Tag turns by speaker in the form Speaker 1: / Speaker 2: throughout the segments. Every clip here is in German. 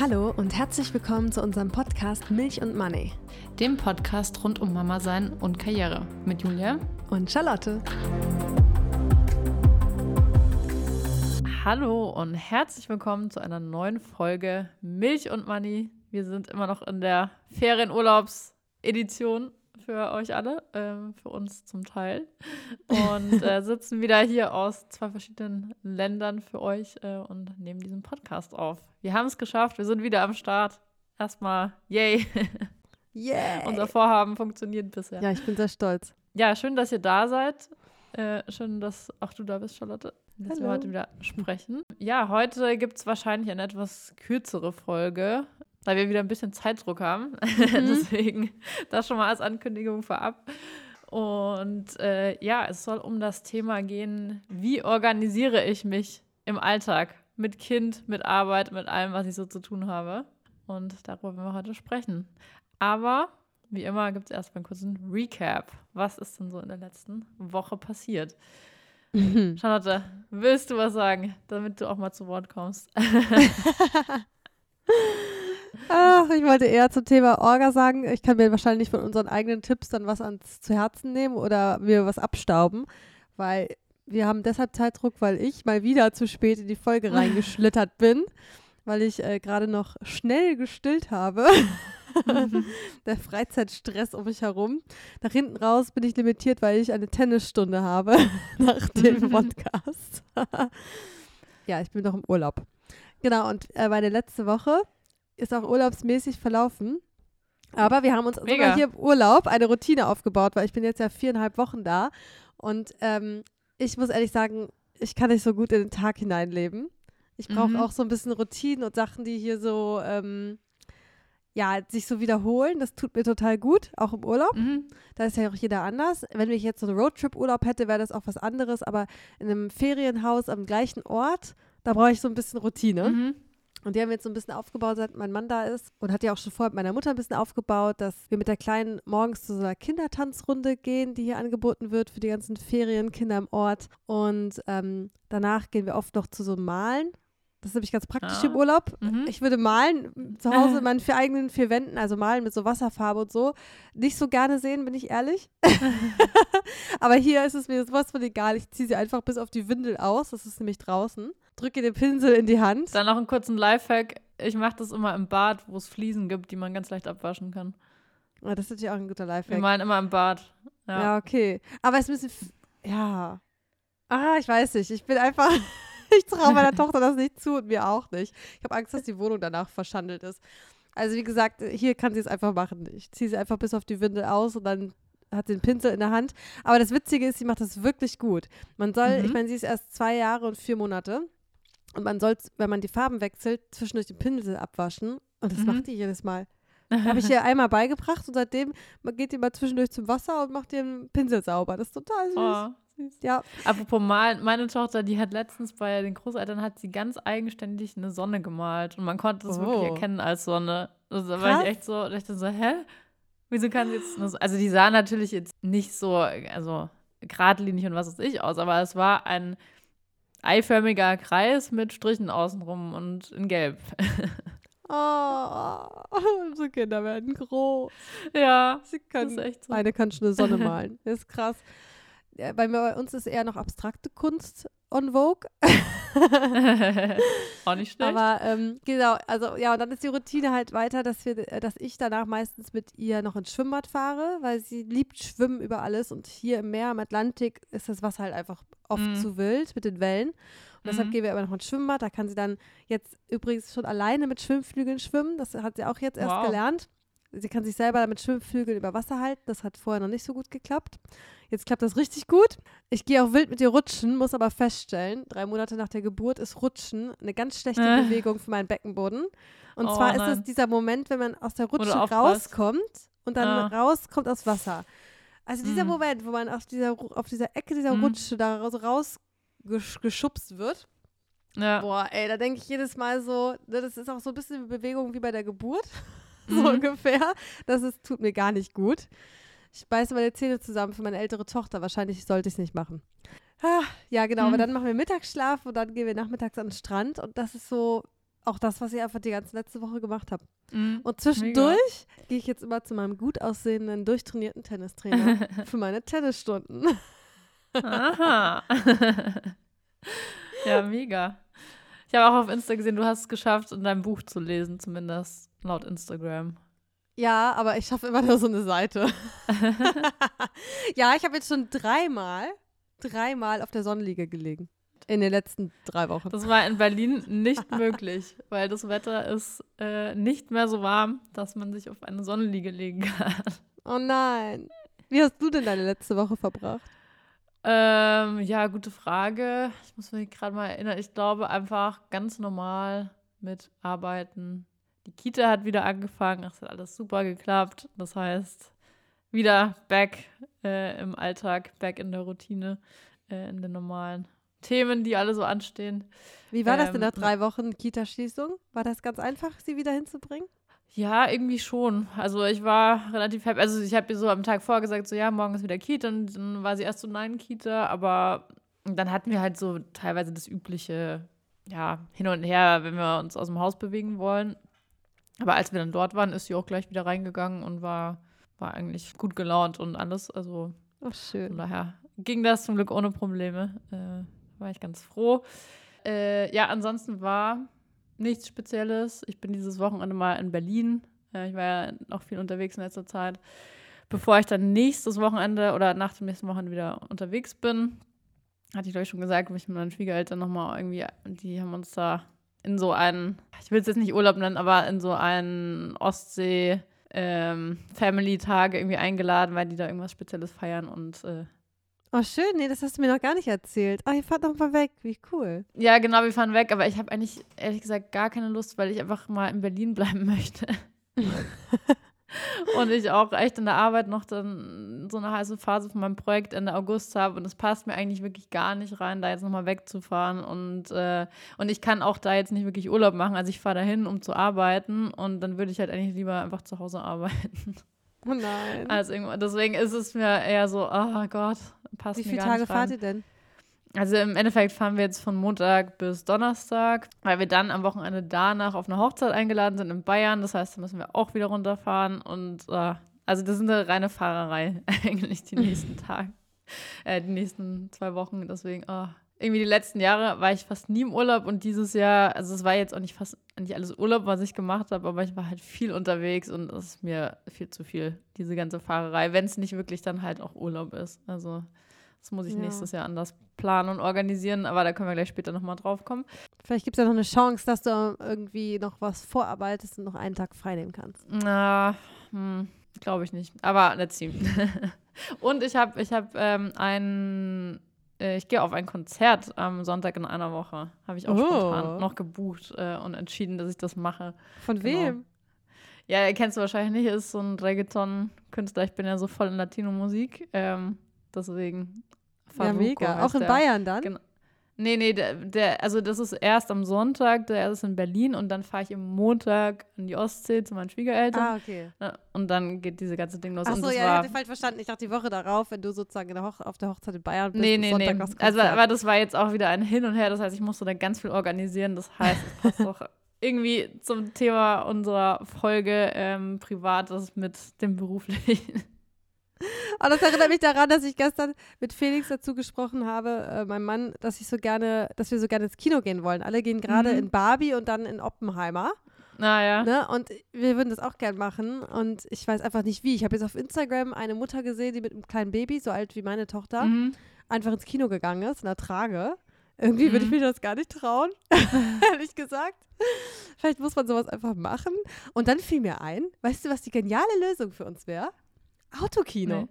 Speaker 1: Hallo und herzlich willkommen zu unserem Podcast Milch und Money.
Speaker 2: Dem Podcast rund um Mama sein und Karriere mit Julia
Speaker 1: und Charlotte.
Speaker 2: Hallo und herzlich willkommen zu einer neuen Folge Milch und Money. Wir sind immer noch in der Ferienurlaubsedition für euch alle, äh, für uns zum Teil. Und äh, sitzen wieder hier aus zwei verschiedenen Ländern für euch äh, und nehmen diesen Podcast auf. Wir haben es geschafft, wir sind wieder am Start. Erstmal, yay.
Speaker 1: Yay.
Speaker 2: Unser Vorhaben funktioniert bisher.
Speaker 1: Ja, ich bin sehr stolz.
Speaker 2: Ja, schön, dass ihr da seid. Äh, schön, dass auch du da bist, Charlotte. Dass
Speaker 1: Hallo.
Speaker 2: wir heute wieder sprechen. Ja, heute gibt es wahrscheinlich eine etwas kürzere Folge, weil wir wieder ein bisschen Zeitdruck haben. Deswegen das schon mal als Ankündigung vorab. Und äh, ja, es soll um das Thema gehen, wie organisiere ich mich im Alltag mit Kind, mit Arbeit, mit allem, was ich so zu tun habe. Und darüber werden wir heute sprechen. Aber wie immer gibt es erstmal einen kurzen Recap. Was ist denn so in der letzten Woche passiert? Charlotte, willst du was sagen, damit du auch mal zu Wort kommst?
Speaker 1: Ach, ich wollte eher zum Thema Orga sagen. Ich kann mir wahrscheinlich von unseren eigenen Tipps dann was ans zu Herzen nehmen oder mir was abstauben, weil wir haben deshalb Zeitdruck, weil ich mal wieder zu spät in die Folge reingeschlittert bin, weil ich äh, gerade noch schnell gestillt habe. Der Freizeitstress um mich herum. Nach hinten raus bin ich limitiert, weil ich eine Tennisstunde habe nach dem Podcast. ja, ich bin noch im Urlaub. Genau, und äh, meine letzte Woche ist auch urlaubsmäßig verlaufen. Aber wir haben uns
Speaker 2: Mega.
Speaker 1: sogar hier im Urlaub eine Routine aufgebaut, weil ich bin jetzt ja viereinhalb Wochen da. Und ähm, ich muss ehrlich sagen, ich kann nicht so gut in den Tag hineinleben. Ich brauche
Speaker 2: Mhm.
Speaker 1: auch so ein bisschen Routinen und Sachen, die hier so, ähm, ja, sich so wiederholen. Das tut mir total gut, auch im Urlaub.
Speaker 2: Mhm.
Speaker 1: Da ist ja auch jeder anders. Wenn ich jetzt so einen Roadtrip-Urlaub hätte, wäre das auch was anderes. Aber in einem Ferienhaus am gleichen Ort, da brauche ich so ein bisschen Routine.
Speaker 2: Mhm.
Speaker 1: Und die haben wir jetzt so ein bisschen aufgebaut, seit mein Mann da ist. Und hat ja auch schon vorher mit meiner Mutter ein bisschen aufgebaut, dass wir mit der Kleinen morgens zu so einer Kindertanzrunde gehen, die hier angeboten wird für die ganzen Ferienkinder im Ort. Und ähm, danach gehen wir oft noch zu so Malen. Das ist nämlich ganz praktisch
Speaker 2: Ah.
Speaker 1: im Urlaub.
Speaker 2: Mhm.
Speaker 1: Ich würde malen zu Hause in meinen vier eigenen vier Wänden, also malen mit so Wasserfarbe und so. Nicht so gerne sehen, bin ich ehrlich. Aber hier ist es mir sowas von egal. Ich ziehe sie einfach bis auf die Windel aus. Das ist nämlich draußen. Drücke den Pinsel in die Hand.
Speaker 2: Dann noch einen kurzen Lifehack. Ich mache das immer im Bad, wo es Fliesen gibt, die man ganz leicht abwaschen kann.
Speaker 1: Oh, das ist natürlich auch ein guter
Speaker 2: Wir
Speaker 1: Lifehack.
Speaker 2: malen immer im Bad.
Speaker 1: Ja.
Speaker 2: Ja.
Speaker 1: okay. Aber es f- Ja. Ah, ich weiß nicht. Ich bin einfach. ich traue meiner Tochter das nicht zu und mir auch nicht. Ich habe Angst, dass die Wohnung danach verschandelt ist. Also, wie gesagt, hier kann sie es einfach machen. Ich ziehe sie einfach bis auf die Windel aus und dann hat sie den Pinsel in der Hand. Aber das Witzige ist, sie macht das wirklich gut. Man soll,
Speaker 2: Mhm.
Speaker 1: ich meine, sie ist erst zwei Jahre und vier Monate. Und man soll, wenn man die Farben wechselt, zwischendurch den Pinsel abwaschen. Und das
Speaker 2: Mhm.
Speaker 1: macht die jedes Mal. Habe ich ihr einmal beigebracht und seitdem geht die mal zwischendurch zum Wasser und macht den Pinsel sauber. Das ist total süß.
Speaker 2: Oh.
Speaker 1: Ja.
Speaker 2: Apropos malen, meine Tochter, die hat letztens bei den Großeltern, hat sie ganz eigenständig eine Sonne gemalt und man konnte es wirklich
Speaker 1: Oh.
Speaker 2: erkennen als Sonne. Also, da war ich echt so, da dachte ich so, hä? Wieso kann sie jetzt nur so, also die sah natürlich jetzt nicht so, also geradlinig und was weiß ich aus, aber es war ein eiförmiger Kreis mit Strichen außenrum und in Gelb.
Speaker 1: Oh, unsere Kinder werden groß.
Speaker 2: ja,
Speaker 1: Sie
Speaker 2: das
Speaker 1: können,
Speaker 2: ist echt so.
Speaker 1: eine kann schon eine Sonne malen. Das ist krass. Bei uns ist eher noch abstrakte Kunst on Vogue.
Speaker 2: Auch nicht schlecht.
Speaker 1: Aber ähm, genau, also ja, und dann ist die Routine halt weiter, dass wir, äh, dass ich danach meistens mit ihr noch ins Schwimmbad fahre, weil sie liebt Schwimmen über alles und hier im Meer, im Atlantik, ist das Wasser halt einfach oft
Speaker 2: Mhm.
Speaker 1: zu wild mit den Wellen. Und deshalb
Speaker 2: Mhm.
Speaker 1: gehen wir aber noch ins Schwimmbad. Da kann sie dann jetzt übrigens schon alleine mit Schwimmflügeln schwimmen. Das hat sie auch jetzt erst
Speaker 2: Wow.
Speaker 1: gelernt. Sie kann sich selber mit Schwimmflügeln über Wasser halten. Das hat vorher noch nicht so gut geklappt. Jetzt klappt das richtig gut. Ich gehe auch wild mit ihr rutschen, muss aber feststellen, drei Monate nach der Geburt ist Rutschen eine ganz schlechte
Speaker 2: Äh.
Speaker 1: Bewegung für meinen Beckenboden. Und
Speaker 2: Oh,
Speaker 1: zwar ist
Speaker 2: nein.
Speaker 1: es dieser Moment, wenn man aus der Rutsche rauskommt und dann
Speaker 2: Ah.
Speaker 1: rauskommt aus Wasser. Also dieser
Speaker 2: Mm.
Speaker 1: Moment, wo man auf dieser, auf dieser Ecke dieser
Speaker 2: Mm.
Speaker 1: Rutsche da rausgeschubst wird.
Speaker 2: ja.
Speaker 1: Boah, ey, da denke ich jedes Mal so, ne, das ist auch so ein bisschen Bewegung wie bei der Geburt. so
Speaker 2: Mhm.
Speaker 1: ungefähr. Das ist, tut mir gar nicht gut. Ich beiße meine Zähne zusammen für meine ältere Tochter. Wahrscheinlich sollte ich es nicht machen. Ah, ja, genau, aber
Speaker 2: Mhm.
Speaker 1: dann machen wir Mittagsschlaf und dann gehen wir nachmittags an den Strand und das ist so auch das, was ich einfach die ganze letzte Woche gemacht habe.
Speaker 2: Mhm.
Speaker 1: Und zwischendurch gehe ich jetzt immer zu meinem gut aussehenden, durchtrainierten Tennistrainer für meine Tennisstunden.
Speaker 2: Aha. ja, mega. Ich habe auch auf Insta gesehen, du hast es geschafft, in deinem Buch zu lesen, zumindest laut Instagram.
Speaker 1: Ja, aber ich schaffe immer nur so eine Seite. ja, ich habe jetzt schon dreimal, dreimal auf der Sonnenliege gelegen. In den letzten drei Wochen.
Speaker 2: Das war in Berlin nicht möglich, weil das Wetter ist äh, nicht mehr so warm, dass man sich auf eine Sonnenliege legen kann.
Speaker 1: Oh nein. Wie hast du denn deine letzte Woche verbracht?
Speaker 2: Ähm, ja, gute Frage. Ich muss mich gerade mal erinnern. Ich glaube einfach ganz normal mit Arbeiten. Die Kita hat wieder angefangen. Es hat alles super geklappt. Das heißt, wieder back äh, im Alltag, back in der Routine, äh, in den normalen Themen, die alle so anstehen.
Speaker 1: Wie war das denn
Speaker 2: Ähm,
Speaker 1: nach drei Wochen Kita-Schließung? War das ganz einfach, sie wieder hinzubringen?
Speaker 2: Ja, irgendwie schon. Also ich war relativ happy. Also ich habe ihr so am Tag vorher gesagt, so ja, morgen ist wieder Kita. Und dann war sie erst so nein Kita, aber dann hatten wir halt so teilweise das übliche, ja, hin und her, wenn wir uns aus dem Haus bewegen wollen. Aber als wir dann dort waren, ist sie auch gleich wieder reingegangen und war, war eigentlich gut gelaunt und alles. Also von
Speaker 1: schön.
Speaker 2: daher ging das zum Glück ohne Probleme. Äh, war ich ganz froh. Äh, ja, ansonsten war nichts Spezielles. Ich bin dieses Wochenende mal in Berlin. Äh, ich war ja noch viel unterwegs in letzter Zeit. Bevor ich dann nächstes Wochenende oder nach dem nächsten Wochenende wieder unterwegs bin, hatte ich glaube ich schon gesagt, mich mit meinen Schwiegereltern nochmal irgendwie, die haben uns da in so einen, ich will es jetzt nicht Urlaub nennen, aber in so einen Ostsee ähm, Family-Tage irgendwie eingeladen, weil die da irgendwas Spezielles feiern und äh,
Speaker 1: Oh, schön. Nee, das hast du mir noch gar nicht erzählt. Ach, ihr fahrt noch mal weg. Wie cool.
Speaker 2: Ja, genau, wir fahren weg, aber ich habe eigentlich ehrlich gesagt gar keine Lust, weil ich einfach mal in Berlin bleiben möchte. und ich auch echt in der Arbeit noch dann so eine heiße Phase von meinem Projekt Ende August habe und es passt mir eigentlich wirklich gar nicht rein, da jetzt nochmal wegzufahren und, äh, und ich kann auch da jetzt nicht wirklich Urlaub machen, also ich fahre dahin, um zu arbeiten und dann würde ich halt eigentlich lieber einfach zu Hause arbeiten.
Speaker 1: Oh nein.
Speaker 2: Also deswegen ist es mir eher so, oh Gott, passt
Speaker 1: Wie
Speaker 2: mir
Speaker 1: viele
Speaker 2: gar
Speaker 1: Tage
Speaker 2: nicht rein.
Speaker 1: fahrt ihr denn?
Speaker 2: Also im Endeffekt fahren wir jetzt von Montag bis Donnerstag, weil wir dann am Wochenende danach auf eine Hochzeit eingeladen sind in Bayern. Das heißt, da müssen wir auch wieder runterfahren. Und äh, also das ist eine reine Fahrerei eigentlich die nächsten Tage, äh, die nächsten zwei Wochen. Deswegen, oh. irgendwie die letzten Jahre war ich fast nie im Urlaub und dieses Jahr, also es war jetzt auch nicht fast nicht alles Urlaub, was ich gemacht habe, aber ich war halt viel unterwegs und es ist mir viel zu viel, diese ganze Fahrerei, wenn es nicht wirklich dann halt auch Urlaub ist. Also das muss ich
Speaker 1: Ja.
Speaker 2: nächstes Jahr anders planen und organisieren, aber da können wir gleich später nochmal drauf kommen.
Speaker 1: Vielleicht gibt es ja noch eine Chance, dass du irgendwie noch was vorarbeitest und noch einen Tag frei nehmen kannst.
Speaker 2: Na, hm, glaube ich nicht. Aber let's see. und ich habe ich hab, ähm, ein, äh, ich gehe auf ein Konzert am Sonntag in einer Woche. Habe ich auch
Speaker 1: Oh.
Speaker 2: spontan noch gebucht äh, und entschieden, dass ich das mache.
Speaker 1: Von
Speaker 2: Genau.
Speaker 1: wem?
Speaker 2: Ja, kennst du wahrscheinlich nicht, ist so ein Reggaeton-Künstler. Ich bin ja so voll in Latino-Musik. Ähm, deswegen.
Speaker 1: Ja,
Speaker 2: Farruko
Speaker 1: mega. Auch in
Speaker 2: der.
Speaker 1: Bayern dann?
Speaker 2: Genau. Nee, nee, der, der, also das ist erst am Sonntag, der ist in Berlin und dann fahre ich am Montag an die Ostsee zu meinen Schwiegereltern.
Speaker 1: Ah, okay.
Speaker 2: Ne, Und dann geht diese ganze Ding los.
Speaker 1: Ach
Speaker 2: und
Speaker 1: so,
Speaker 2: das
Speaker 1: ja, ich
Speaker 2: war,
Speaker 1: hatte falsch verstanden. Ich dachte die Woche darauf, wenn du sozusagen in der auf der Hochzeit in Bayern bist.
Speaker 2: Nee, nee,
Speaker 1: Sonntag
Speaker 2: nee. Also, aber das war jetzt auch wieder ein Hin und Her. Das heißt, ich musste da ganz viel organisieren. Das heißt, es passt auch irgendwie zum Thema unserer Folge ähm, Privates mit dem Beruflichen.
Speaker 1: Aber das erinnert mich daran, dass ich gestern mit Felix dazu gesprochen habe, äh, meinem Mann, dass ich so gerne, dass wir so gerne ins Kino gehen wollen. Alle gehen gerade
Speaker 2: Mhm.
Speaker 1: in Barbie und dann in Oppenheimer.
Speaker 2: Naja.
Speaker 1: Ne? Und wir würden das auch gern machen. Und ich weiß einfach nicht wie. Ich habe jetzt auf Instagram eine Mutter gesehen, die mit einem kleinen Baby, so alt wie meine Tochter,
Speaker 2: Mhm.
Speaker 1: einfach ins Kino gegangen ist, in der Trage. Irgendwie würde ich
Speaker 2: Mhm.
Speaker 1: mir das gar nicht trauen, ehrlich gesagt. Vielleicht muss man sowas einfach machen. Und dann fiel mir ein, weißt du, was die geniale Lösung für uns wäre? Autokino.
Speaker 2: Nee.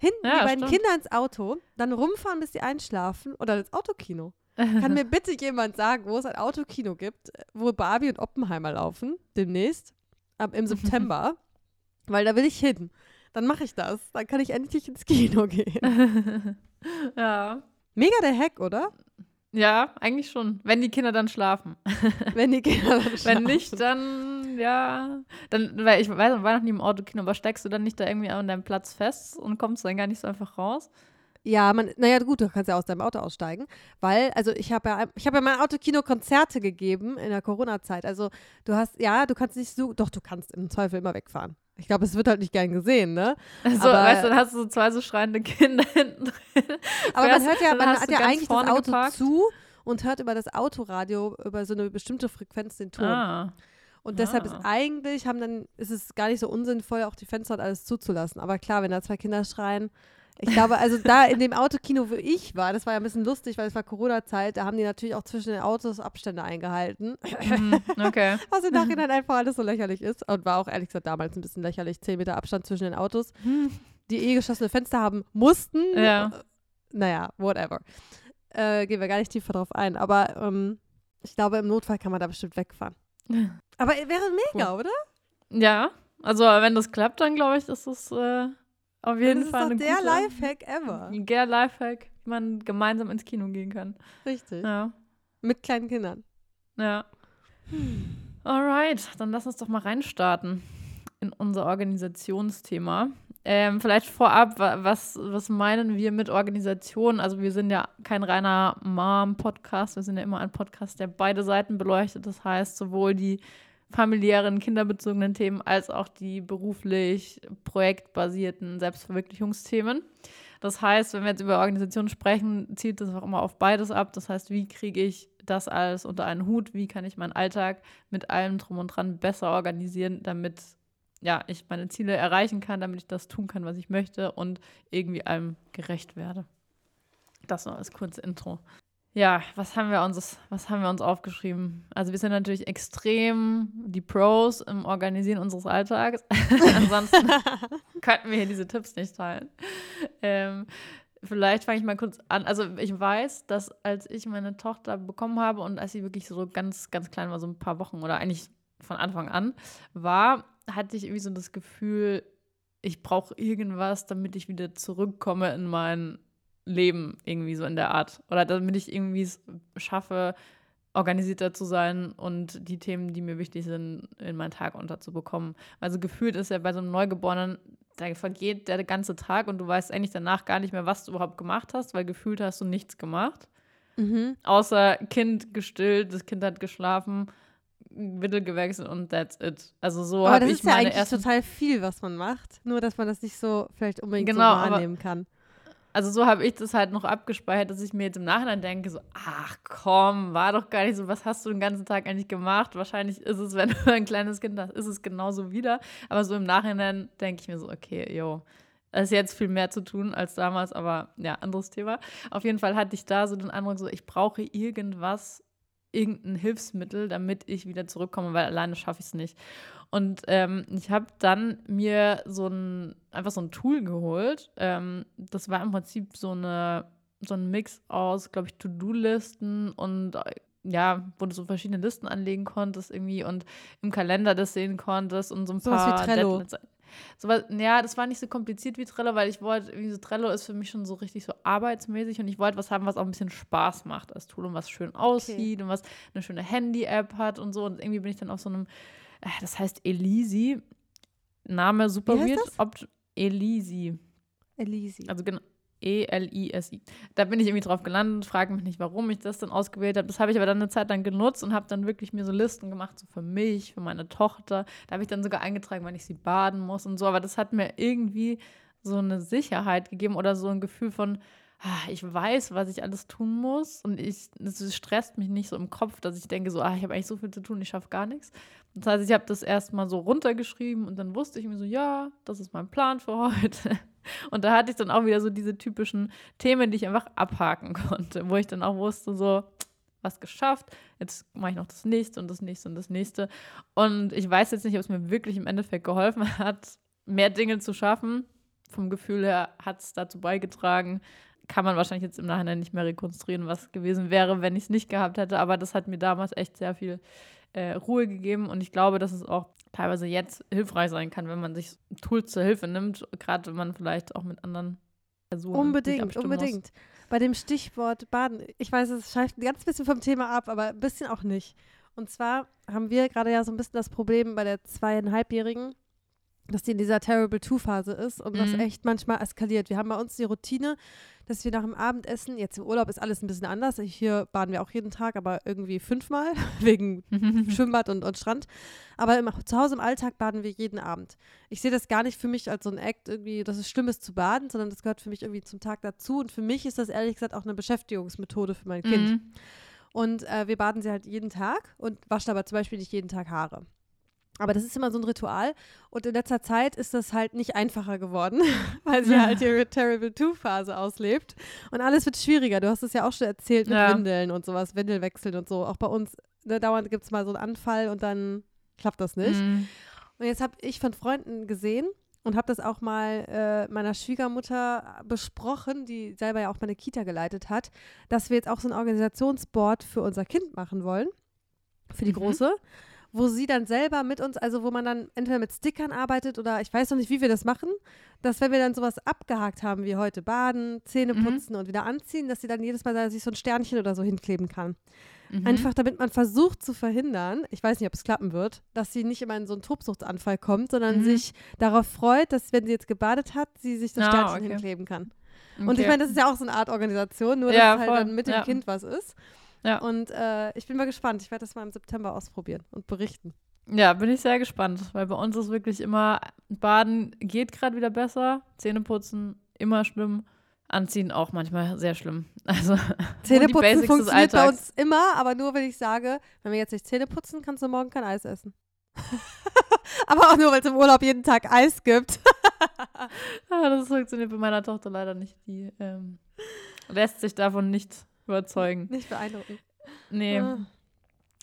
Speaker 1: Hinten
Speaker 2: Ja,
Speaker 1: die beiden
Speaker 2: stimmt.
Speaker 1: Kinder ins Auto, dann rumfahren, bis sie einschlafen oder ins Autokino. Kann mir bitte jemand sagen, wo es ein Autokino gibt, wo Barbie und Oppenheimer laufen, demnächst, ab, im September, weil da will ich hin. Dann mache ich das. Dann kann ich endlich ins Kino gehen.
Speaker 2: ja.
Speaker 1: Mega der Hack, oder?
Speaker 2: Ja, eigentlich schon. Wenn die Kinder dann schlafen.
Speaker 1: Wenn die Kinder dann schlafen.
Speaker 2: Wenn nicht, dann, ja. Dann, weil ich weiß, war noch nie im Autokino, aber steckst du dann nicht da irgendwie an deinem Platz fest und kommst dann gar nicht so einfach raus?
Speaker 1: Ja, man, naja, gut, du kannst ja aus deinem Auto aussteigen, weil, also ich habe ja, ich habe ja mein Autokino Konzerte gegeben in der Corona-Zeit. Also du hast, ja, du kannst nicht so, doch, du kannst im Zweifel immer wegfahren. Ich glaube, es wird halt nicht gern gesehen, ne?
Speaker 2: Also, aber, weißt du, dann hast du so zwei so schreiende Kinder hinten drin.
Speaker 1: Aber man hört ja, man hat ja eigentlich das Auto geparkt. zu und hört über das Autoradio über so eine bestimmte Frequenz den Ton. Ah. Und deshalb ah. ist eigentlich, haben dann, ist es gar nicht so unsinnvoll, auch die Fenster und alles zuzulassen. Aber klar, wenn da zwei Kinder schreien, ich glaube, also da in dem Autokino, wo ich war, das war ja ein bisschen lustig, weil es war Corona-Zeit, da haben die natürlich auch zwischen den Autos Abstände eingehalten.
Speaker 2: Mhm, okay.
Speaker 1: Was im Nachhinein einfach alles so lächerlich ist. Und war auch ehrlich gesagt damals ein bisschen lächerlich. Zehn Meter Abstand zwischen den Autos, die eh geschlossene Fenster haben mussten.
Speaker 2: Ja.
Speaker 1: Naja, whatever. Äh, gehen wir gar nicht tiefer drauf ein. Aber ähm, ich glaube, im Notfall kann man da bestimmt wegfahren. Aber wäre mega, cool. oder?
Speaker 2: Ja, also wenn das klappt, dann glaube ich, ist das äh, auf jeden
Speaker 1: das
Speaker 2: Fall
Speaker 1: ist doch der Lifehack ever.
Speaker 2: Der Lifehack, wie man gemeinsam ins Kino gehen kann.
Speaker 1: Richtig.
Speaker 2: Ja.
Speaker 1: Mit kleinen Kindern.
Speaker 2: Ja. Alright, dann lass uns doch mal reinstarten in unser Organisationsthema. Ähm, vielleicht vorab, was, was meinen wir mit Organisation? Also wir sind ja kein reiner Mom-Podcast, wir sind ja immer ein Podcast, der beide Seiten beleuchtet. Das heißt, sowohl die familiären, kinderbezogenen Themen als auch die beruflich projektbasierten Selbstverwirklichungsthemen. Das heißt, wenn wir jetzt über Organisation sprechen, zielt das auch immer auf beides ab. Das heißt, wie kriege ich das alles unter einen Hut? Wie kann ich meinen Alltag mit allem drum und dran besser organisieren, damit ja, ich meine Ziele erreichen kann, damit ich das tun kann, was ich möchte und irgendwie allem gerecht werde. Das nur als kurze Intro. Ja, was haben wir uns, was haben wir uns aufgeschrieben? Also wir sind natürlich extrem die Pros im Organisieren unseres Alltags. Ansonsten könnten wir hier diese Tipps nicht teilen. Ähm, vielleicht fange ich mal kurz an. Also ich weiß, dass als ich meine Tochter bekommen habe und als sie wirklich so ganz, ganz klein war, so ein paar Wochen oder eigentlich von Anfang an war, hatte ich irgendwie so das Gefühl, ich brauche irgendwas, damit ich wieder zurückkomme in mein Leben irgendwie so in der Art. Oder damit ich irgendwie es schaffe, organisierter zu sein und die Themen, die mir wichtig sind, in meinen Tag unterzubekommen. Also gefühlt ist ja bei so einem Neugeborenen, da vergeht der ganze Tag und du weißt eigentlich danach gar nicht mehr, was du überhaupt gemacht hast, weil gefühlt hast du nichts gemacht.
Speaker 1: Mhm.
Speaker 2: Außer Kind gestillt, das Kind hat geschlafen, Wittel gewechselt und that's it. Also so habe ich
Speaker 1: meine Das ist ja eigentlich total viel, was man macht. Nur, dass man das nicht so vielleicht unbedingt
Speaker 2: genau,
Speaker 1: so wahrnehmen kann
Speaker 2: also so habe ich das halt noch abgespeichert, dass ich mir jetzt im Nachhinein denke, so, ach komm, war doch gar nicht so, was hast du den ganzen Tag eigentlich gemacht? Wahrscheinlich ist es, wenn du ein kleines Kind hast, ist es genauso wieder. Aber so im Nachhinein denke ich mir so, okay, yo, es ist jetzt viel mehr zu tun als damals, aber ja, anderes Thema. Auf jeden Fall hatte ich da so den Eindruck, so, ich brauche irgendwas, irgendein Hilfsmittel, damit ich wieder zurückkomme, weil alleine schaffe ich es nicht. Und ähm, ich habe dann mir so ein, einfach so ein Tool geholt. Ähm, das war im Prinzip so eine, so ein Mix aus, glaube ich, To-Do-Listen und äh, ja, wo du so verschiedene Listen anlegen konntest irgendwie und im Kalender das sehen konntest und so ein
Speaker 1: so
Speaker 2: paar
Speaker 1: was wie Trello. Deadlines.
Speaker 2: So was, ja, das war nicht so kompliziert wie Trello, weil ich wollte, wie so Trello ist für mich schon so richtig so arbeitsmäßig und ich wollte was haben, was auch ein bisschen Spaß macht als Tool und was schön aussieht okay. und was eine schöne Handy-App hat und so. Und irgendwie bin ich dann auf so einem das heißt Elisi. Name super weird. Ob Elisi.
Speaker 1: Elisi.
Speaker 2: Also genau. E-L-I-S-I. Da bin ich irgendwie drauf gelandet, frage mich nicht, warum ich das dann ausgewählt habe. Das habe ich aber dann eine Zeit lang genutzt und habe dann wirklich mir so Listen gemacht, so für mich, für meine Tochter. Da habe ich dann sogar eingetragen, wann ich sie baden muss und so. Aber das hat mir irgendwie so eine Sicherheit gegeben oder so ein Gefühl von, Ah, ich weiß, was ich alles tun muss und ich, es stresst mich nicht so im Kopf, dass ich denke so, ah, ich habe eigentlich so viel zu tun, ich schaffe gar nichts. Das heißt, ich habe das erstmal so runtergeschrieben und dann wusste ich mir so, ja, das ist mein Plan für heute. Und da hatte ich dann auch wieder so diese typischen Themen, die ich einfach abhaken konnte, wo ich dann auch wusste, so, was geschafft, jetzt mache ich noch das nächste und das nächste und das nächste. Und ich weiß jetzt nicht, ob es mir wirklich im Endeffekt geholfen hat, mehr Dinge zu schaffen. Vom Gefühl her hat es dazu beigetragen, kann man wahrscheinlich jetzt im Nachhinein nicht mehr rekonstruieren, was gewesen wäre, wenn ich es nicht gehabt hätte. Aber das hat mir damals echt sehr viel äh, Ruhe gegeben und ich glaube, dass es auch teilweise jetzt hilfreich sein kann, wenn man sich Tools zur Hilfe nimmt, gerade wenn man vielleicht auch mit anderen Personen
Speaker 1: unbedingt, unbedingt.
Speaker 2: Muss.
Speaker 1: bei dem Stichwort Baden, ich weiß, es schreibt ein ganz bisschen vom Thema ab, aber ein bisschen auch nicht. Und zwar haben wir gerade ja so ein bisschen das Problem bei der zweieinhalbjährigen, dass die in dieser Terrible Two-Phase ist und das
Speaker 2: Mhm.
Speaker 1: echt manchmal eskaliert. Wir haben bei uns die Routine, dass wir nach dem Abendessen, jetzt im Urlaub ist alles ein bisschen anders. Hier baden wir auch jeden Tag, aber irgendwie fünfmal wegen Schwimmbad und, und Strand. Aber im, zu Hause im Alltag baden wir jeden Abend. Ich sehe das gar nicht für mich als so ein Act, irgendwie, dass es schlimm ist zu baden, sondern das gehört für mich irgendwie zum Tag dazu. Und für mich ist das ehrlich gesagt auch eine Beschäftigungsmethode für mein Kind.
Speaker 2: Mhm.
Speaker 1: Und äh, wir baden sie halt jeden Tag und waschen aber zum Beispiel nicht jeden Tag Haare. Aber das ist immer so ein Ritual. Und in letzter Zeit ist das halt nicht einfacher geworden, weil sie halt ihre Terrible Two-Phase auslebt. Und alles wird schwieriger. Du hast es ja auch schon erzählt mit
Speaker 2: Ja.
Speaker 1: Windeln und sowas, Windelwechseln und so. Auch bei uns, ne, dauernd gibt es mal so einen Anfall und dann klappt das nicht.
Speaker 2: Mhm.
Speaker 1: Und jetzt habe ich von Freunden gesehen und habe das auch mal äh, meiner Schwiegermutter besprochen, die selber ja auch meine Kita geleitet hat, dass wir jetzt auch so ein Organisationsboard für unser Kind machen wollen, für die
Speaker 2: Mhm.
Speaker 1: Große, wo sie dann selber mit uns, also wo man dann entweder mit Stickern arbeitet oder ich weiß noch nicht, wie wir das machen, dass wenn wir dann sowas abgehakt haben wie heute baden, Zähne
Speaker 2: Mhm.
Speaker 1: putzen und wieder anziehen, dass sie dann jedes Mal da sich so ein Sternchen oder so hinkleben kann.
Speaker 2: Mhm.
Speaker 1: Einfach damit man versucht zu verhindern, ich weiß nicht, ob es klappen wird, dass sie nicht immer in so einen Tobsuchtsanfall kommt, sondern
Speaker 2: Mhm.
Speaker 1: sich darauf freut, dass wenn sie jetzt gebadet hat, sie sich das
Speaker 2: Ah,
Speaker 1: Sternchen
Speaker 2: okay.
Speaker 1: hinkleben kann. Und
Speaker 2: Okay.
Speaker 1: ich meine, das ist ja auch so eine Art Organisation, nur
Speaker 2: Ja,
Speaker 1: dass
Speaker 2: voll.
Speaker 1: halt dann mit dem
Speaker 2: Ja.
Speaker 1: Kind was ist.
Speaker 2: Ja.
Speaker 1: Und äh, ich bin mal gespannt. Ich werde das mal im September ausprobieren und berichten.
Speaker 2: Ja, bin ich sehr gespannt, weil bei uns ist wirklich immer, Baden geht gerade wieder besser, Zähne putzen immer schlimm, Anziehen auch manchmal sehr schlimm. Also
Speaker 1: Zähneputzen funktioniert bei uns immer, aber nur, wenn ich sage, wenn wir jetzt nicht Zähne putzen, kannst du morgen kein Eis essen. aber auch nur, weil es im Urlaub jeden Tag Eis gibt.
Speaker 2: ah, das funktioniert bei meiner Tochter leider nicht. Die ähm, lässt sich davon nicht überzeugen.
Speaker 1: Nicht beeindruckend.
Speaker 2: Nee.
Speaker 1: Ah.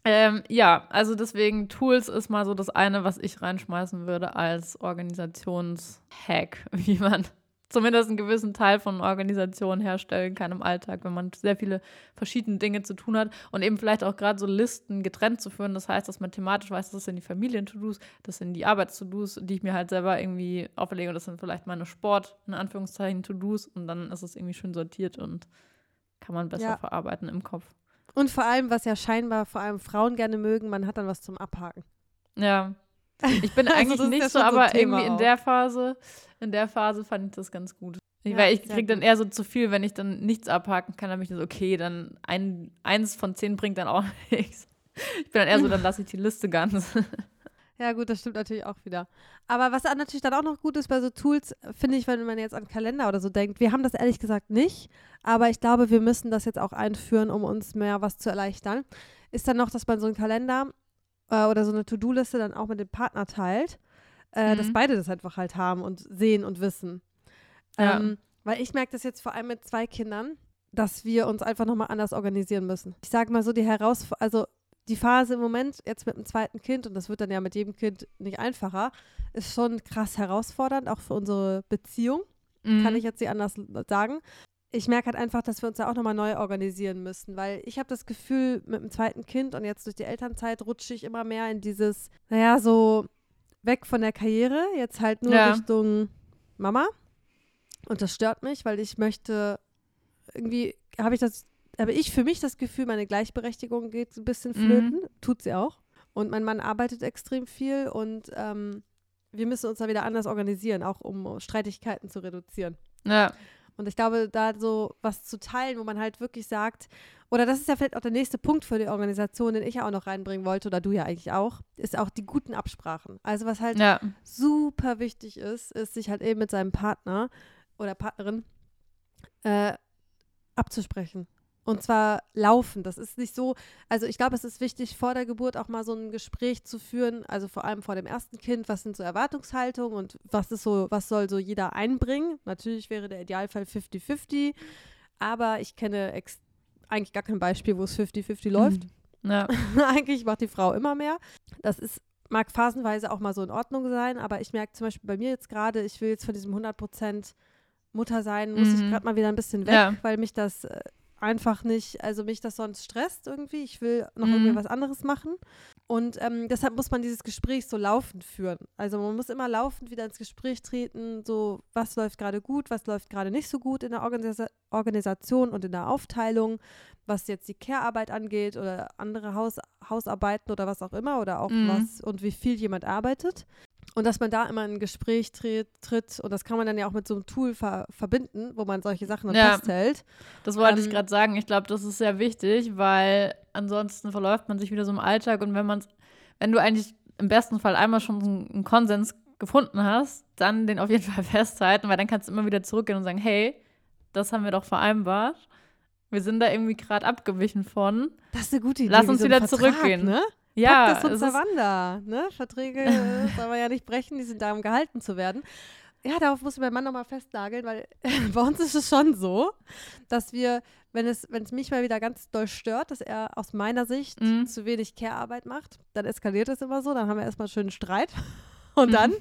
Speaker 2: Ähm, ja, also deswegen Tools ist mal so das eine, was ich reinschmeißen würde als Organisationshack, wie man zumindest einen gewissen Teil von Organisationen herstellen kann im Alltag, wenn man sehr viele verschiedene Dinge zu tun hat und eben vielleicht auch gerade so Listen getrennt zu führen. Das heißt, dass man thematisch weiß, das sind die Familien-To-Dos, das sind die Arbeits-To-Dos, die ich mir halt selber irgendwie auferlege und das sind vielleicht meine Sport, in Anführungszeichen, To-Dos und dann ist es irgendwie schön sortiert und kann man besser
Speaker 1: Ja.
Speaker 2: verarbeiten im Kopf.
Speaker 1: Und vor allem, was ja scheinbar vor allem Frauen gerne mögen, man hat dann was zum Abhaken.
Speaker 2: Ja. Ich bin
Speaker 1: Also
Speaker 2: eigentlich
Speaker 1: ist
Speaker 2: nicht
Speaker 1: ja
Speaker 2: so,
Speaker 1: so
Speaker 2: aber
Speaker 1: Thema
Speaker 2: irgendwie in
Speaker 1: auch.
Speaker 2: der Phase, in der Phase fand ich das ganz gut. Ich,
Speaker 1: Ja,
Speaker 2: weil ich
Speaker 1: sehr
Speaker 2: krieg dann eher so zu viel, wenn ich dann nichts abhaken kann, dann bin ich so, okay, dann ein, eins von zehn bringt dann auch nichts. Ich bin dann eher so, dann lasse ich die Liste ganz.
Speaker 1: Ja, gut, das stimmt natürlich auch wieder. Aber was natürlich dann auch noch gut ist bei so Tools, finde ich, wenn man jetzt an Kalender oder so denkt, wir haben das ehrlich gesagt nicht, aber ich glaube, wir müssen das jetzt auch einführen, um uns mehr was zu erleichtern, ist dann noch, dass man so einen Kalender äh, oder so eine To-Do-Liste dann auch mit dem Partner teilt, äh, dass
Speaker 2: Mhm.
Speaker 1: beide das einfach halt haben und sehen und wissen.
Speaker 2: Ja.
Speaker 1: Ähm, weil ich merke das jetzt vor allem mit zwei Kindern, dass wir uns einfach nochmal anders organisieren müssen. Ich sage mal so, die Herausforderung, also die Phase im Moment jetzt mit dem zweiten Kind, und das wird dann ja mit jedem Kind nicht einfacher, ist schon krass herausfordernd, auch für unsere Beziehung,
Speaker 2: Mhm.
Speaker 1: kann ich jetzt nicht anders sagen. Ich merke halt einfach, dass wir uns da auch nochmal neu organisieren müssen, weil ich habe das Gefühl, mit dem zweiten Kind und jetzt durch die Elternzeit rutsche ich immer mehr in dieses, naja, so weg von der Karriere, jetzt halt nur
Speaker 2: Ja.
Speaker 1: Richtung Mama. Und das stört mich, weil ich möchte, irgendwie habe ich das, habe ich für mich das Gefühl, meine Gleichberechtigung geht ein bisschen
Speaker 2: Mhm.
Speaker 1: flöten. Tut sie auch. Und mein Mann arbeitet extrem viel und ähm, wir müssen uns da wieder anders organisieren, auch um Streitigkeiten zu reduzieren.
Speaker 2: Ja.
Speaker 1: Und ich glaube, da so was zu teilen, wo man halt wirklich sagt, oder das ist ja vielleicht auch der nächste Punkt für die Organisation, den ich ja auch noch reinbringen wollte, oder du ja eigentlich auch, ist auch die guten Absprachen. Also was halt
Speaker 2: Ja.
Speaker 1: super wichtig ist, ist sich halt eben mit seinem Partner oder Partnerin äh, abzusprechen. Und zwar laufen. Das ist nicht so, also ich glaube, es ist wichtig, vor der Geburt auch mal so ein Gespräch zu führen, also vor allem vor dem ersten Kind, was sind so Erwartungshaltungen und was ist so, was soll so jeder einbringen. Natürlich wäre der Idealfall 50-50, aber ich kenne eigentlich gar kein Beispiel, wo es 50-50 läuft.
Speaker 2: Ja.
Speaker 1: Eigentlich macht die Frau immer mehr. Das ist, mag phasenweise auch mal so in Ordnung sein, aber ich merke zum Beispiel bei mir jetzt gerade, ich will jetzt von diesem 100% Mutter sein, muss ich
Speaker 2: Mhm.
Speaker 1: gerade mal wieder ein bisschen weg,
Speaker 2: Ja.
Speaker 1: weil mich das äh, einfach nicht, also mich das sonst stresst irgendwie. Ich will noch
Speaker 2: Mhm.
Speaker 1: irgendwie was anderes machen. Und ähm, deshalb muss man dieses Gespräch so laufend führen. Also man muss immer laufend wieder ins Gespräch treten, so was läuft gerade gut, was läuft gerade nicht so gut in der Organisa Organisation und in der Aufteilung, was jetzt die Care-Arbeit angeht oder andere Haus Hausarbeiten oder was auch immer oder auch
Speaker 2: Mhm.
Speaker 1: was und wie viel jemand arbeitet. Und dass man da immer in ein Gespräch tritt, tritt und das kann man dann ja auch mit so einem Tool ver verbinden, wo man solche Sachen dann
Speaker 2: Ja.
Speaker 1: festhält.
Speaker 2: Das wollte ich
Speaker 1: Ähm,
Speaker 2: gerade sagen. Ich glaube, das ist sehr wichtig, weil ansonsten verläuft man sich wieder so im Alltag und wenn man wenn du eigentlich im besten Fall einmal schon so einen Konsens gefunden hast, dann den auf jeden Fall festhalten, weil dann kannst du immer wieder zurückgehen und sagen, hey, das haben wir doch vereinbart. Wir sind da irgendwie gerade abgewichen von.
Speaker 1: Das ist eine gute Idee.
Speaker 2: Lass uns
Speaker 1: so
Speaker 2: wieder
Speaker 1: Vertrag,
Speaker 2: zurückgehen.
Speaker 1: Ne?
Speaker 2: Ja,
Speaker 1: sunt
Speaker 2: es ist,
Speaker 1: servanda, ne? Verträge soll man ja nicht brechen, die sind da, um gehalten zu werden. Ja, darauf muss mein Mann nochmal festnageln, weil bei uns ist es schon so, dass wir, wenn es, wenn es mich mal wieder ganz doll stört, dass er aus meiner Sicht
Speaker 2: Mhm.
Speaker 1: zu wenig Care-Arbeit macht, dann eskaliert es immer so, dann haben wir erstmal einen schönen Streit und dann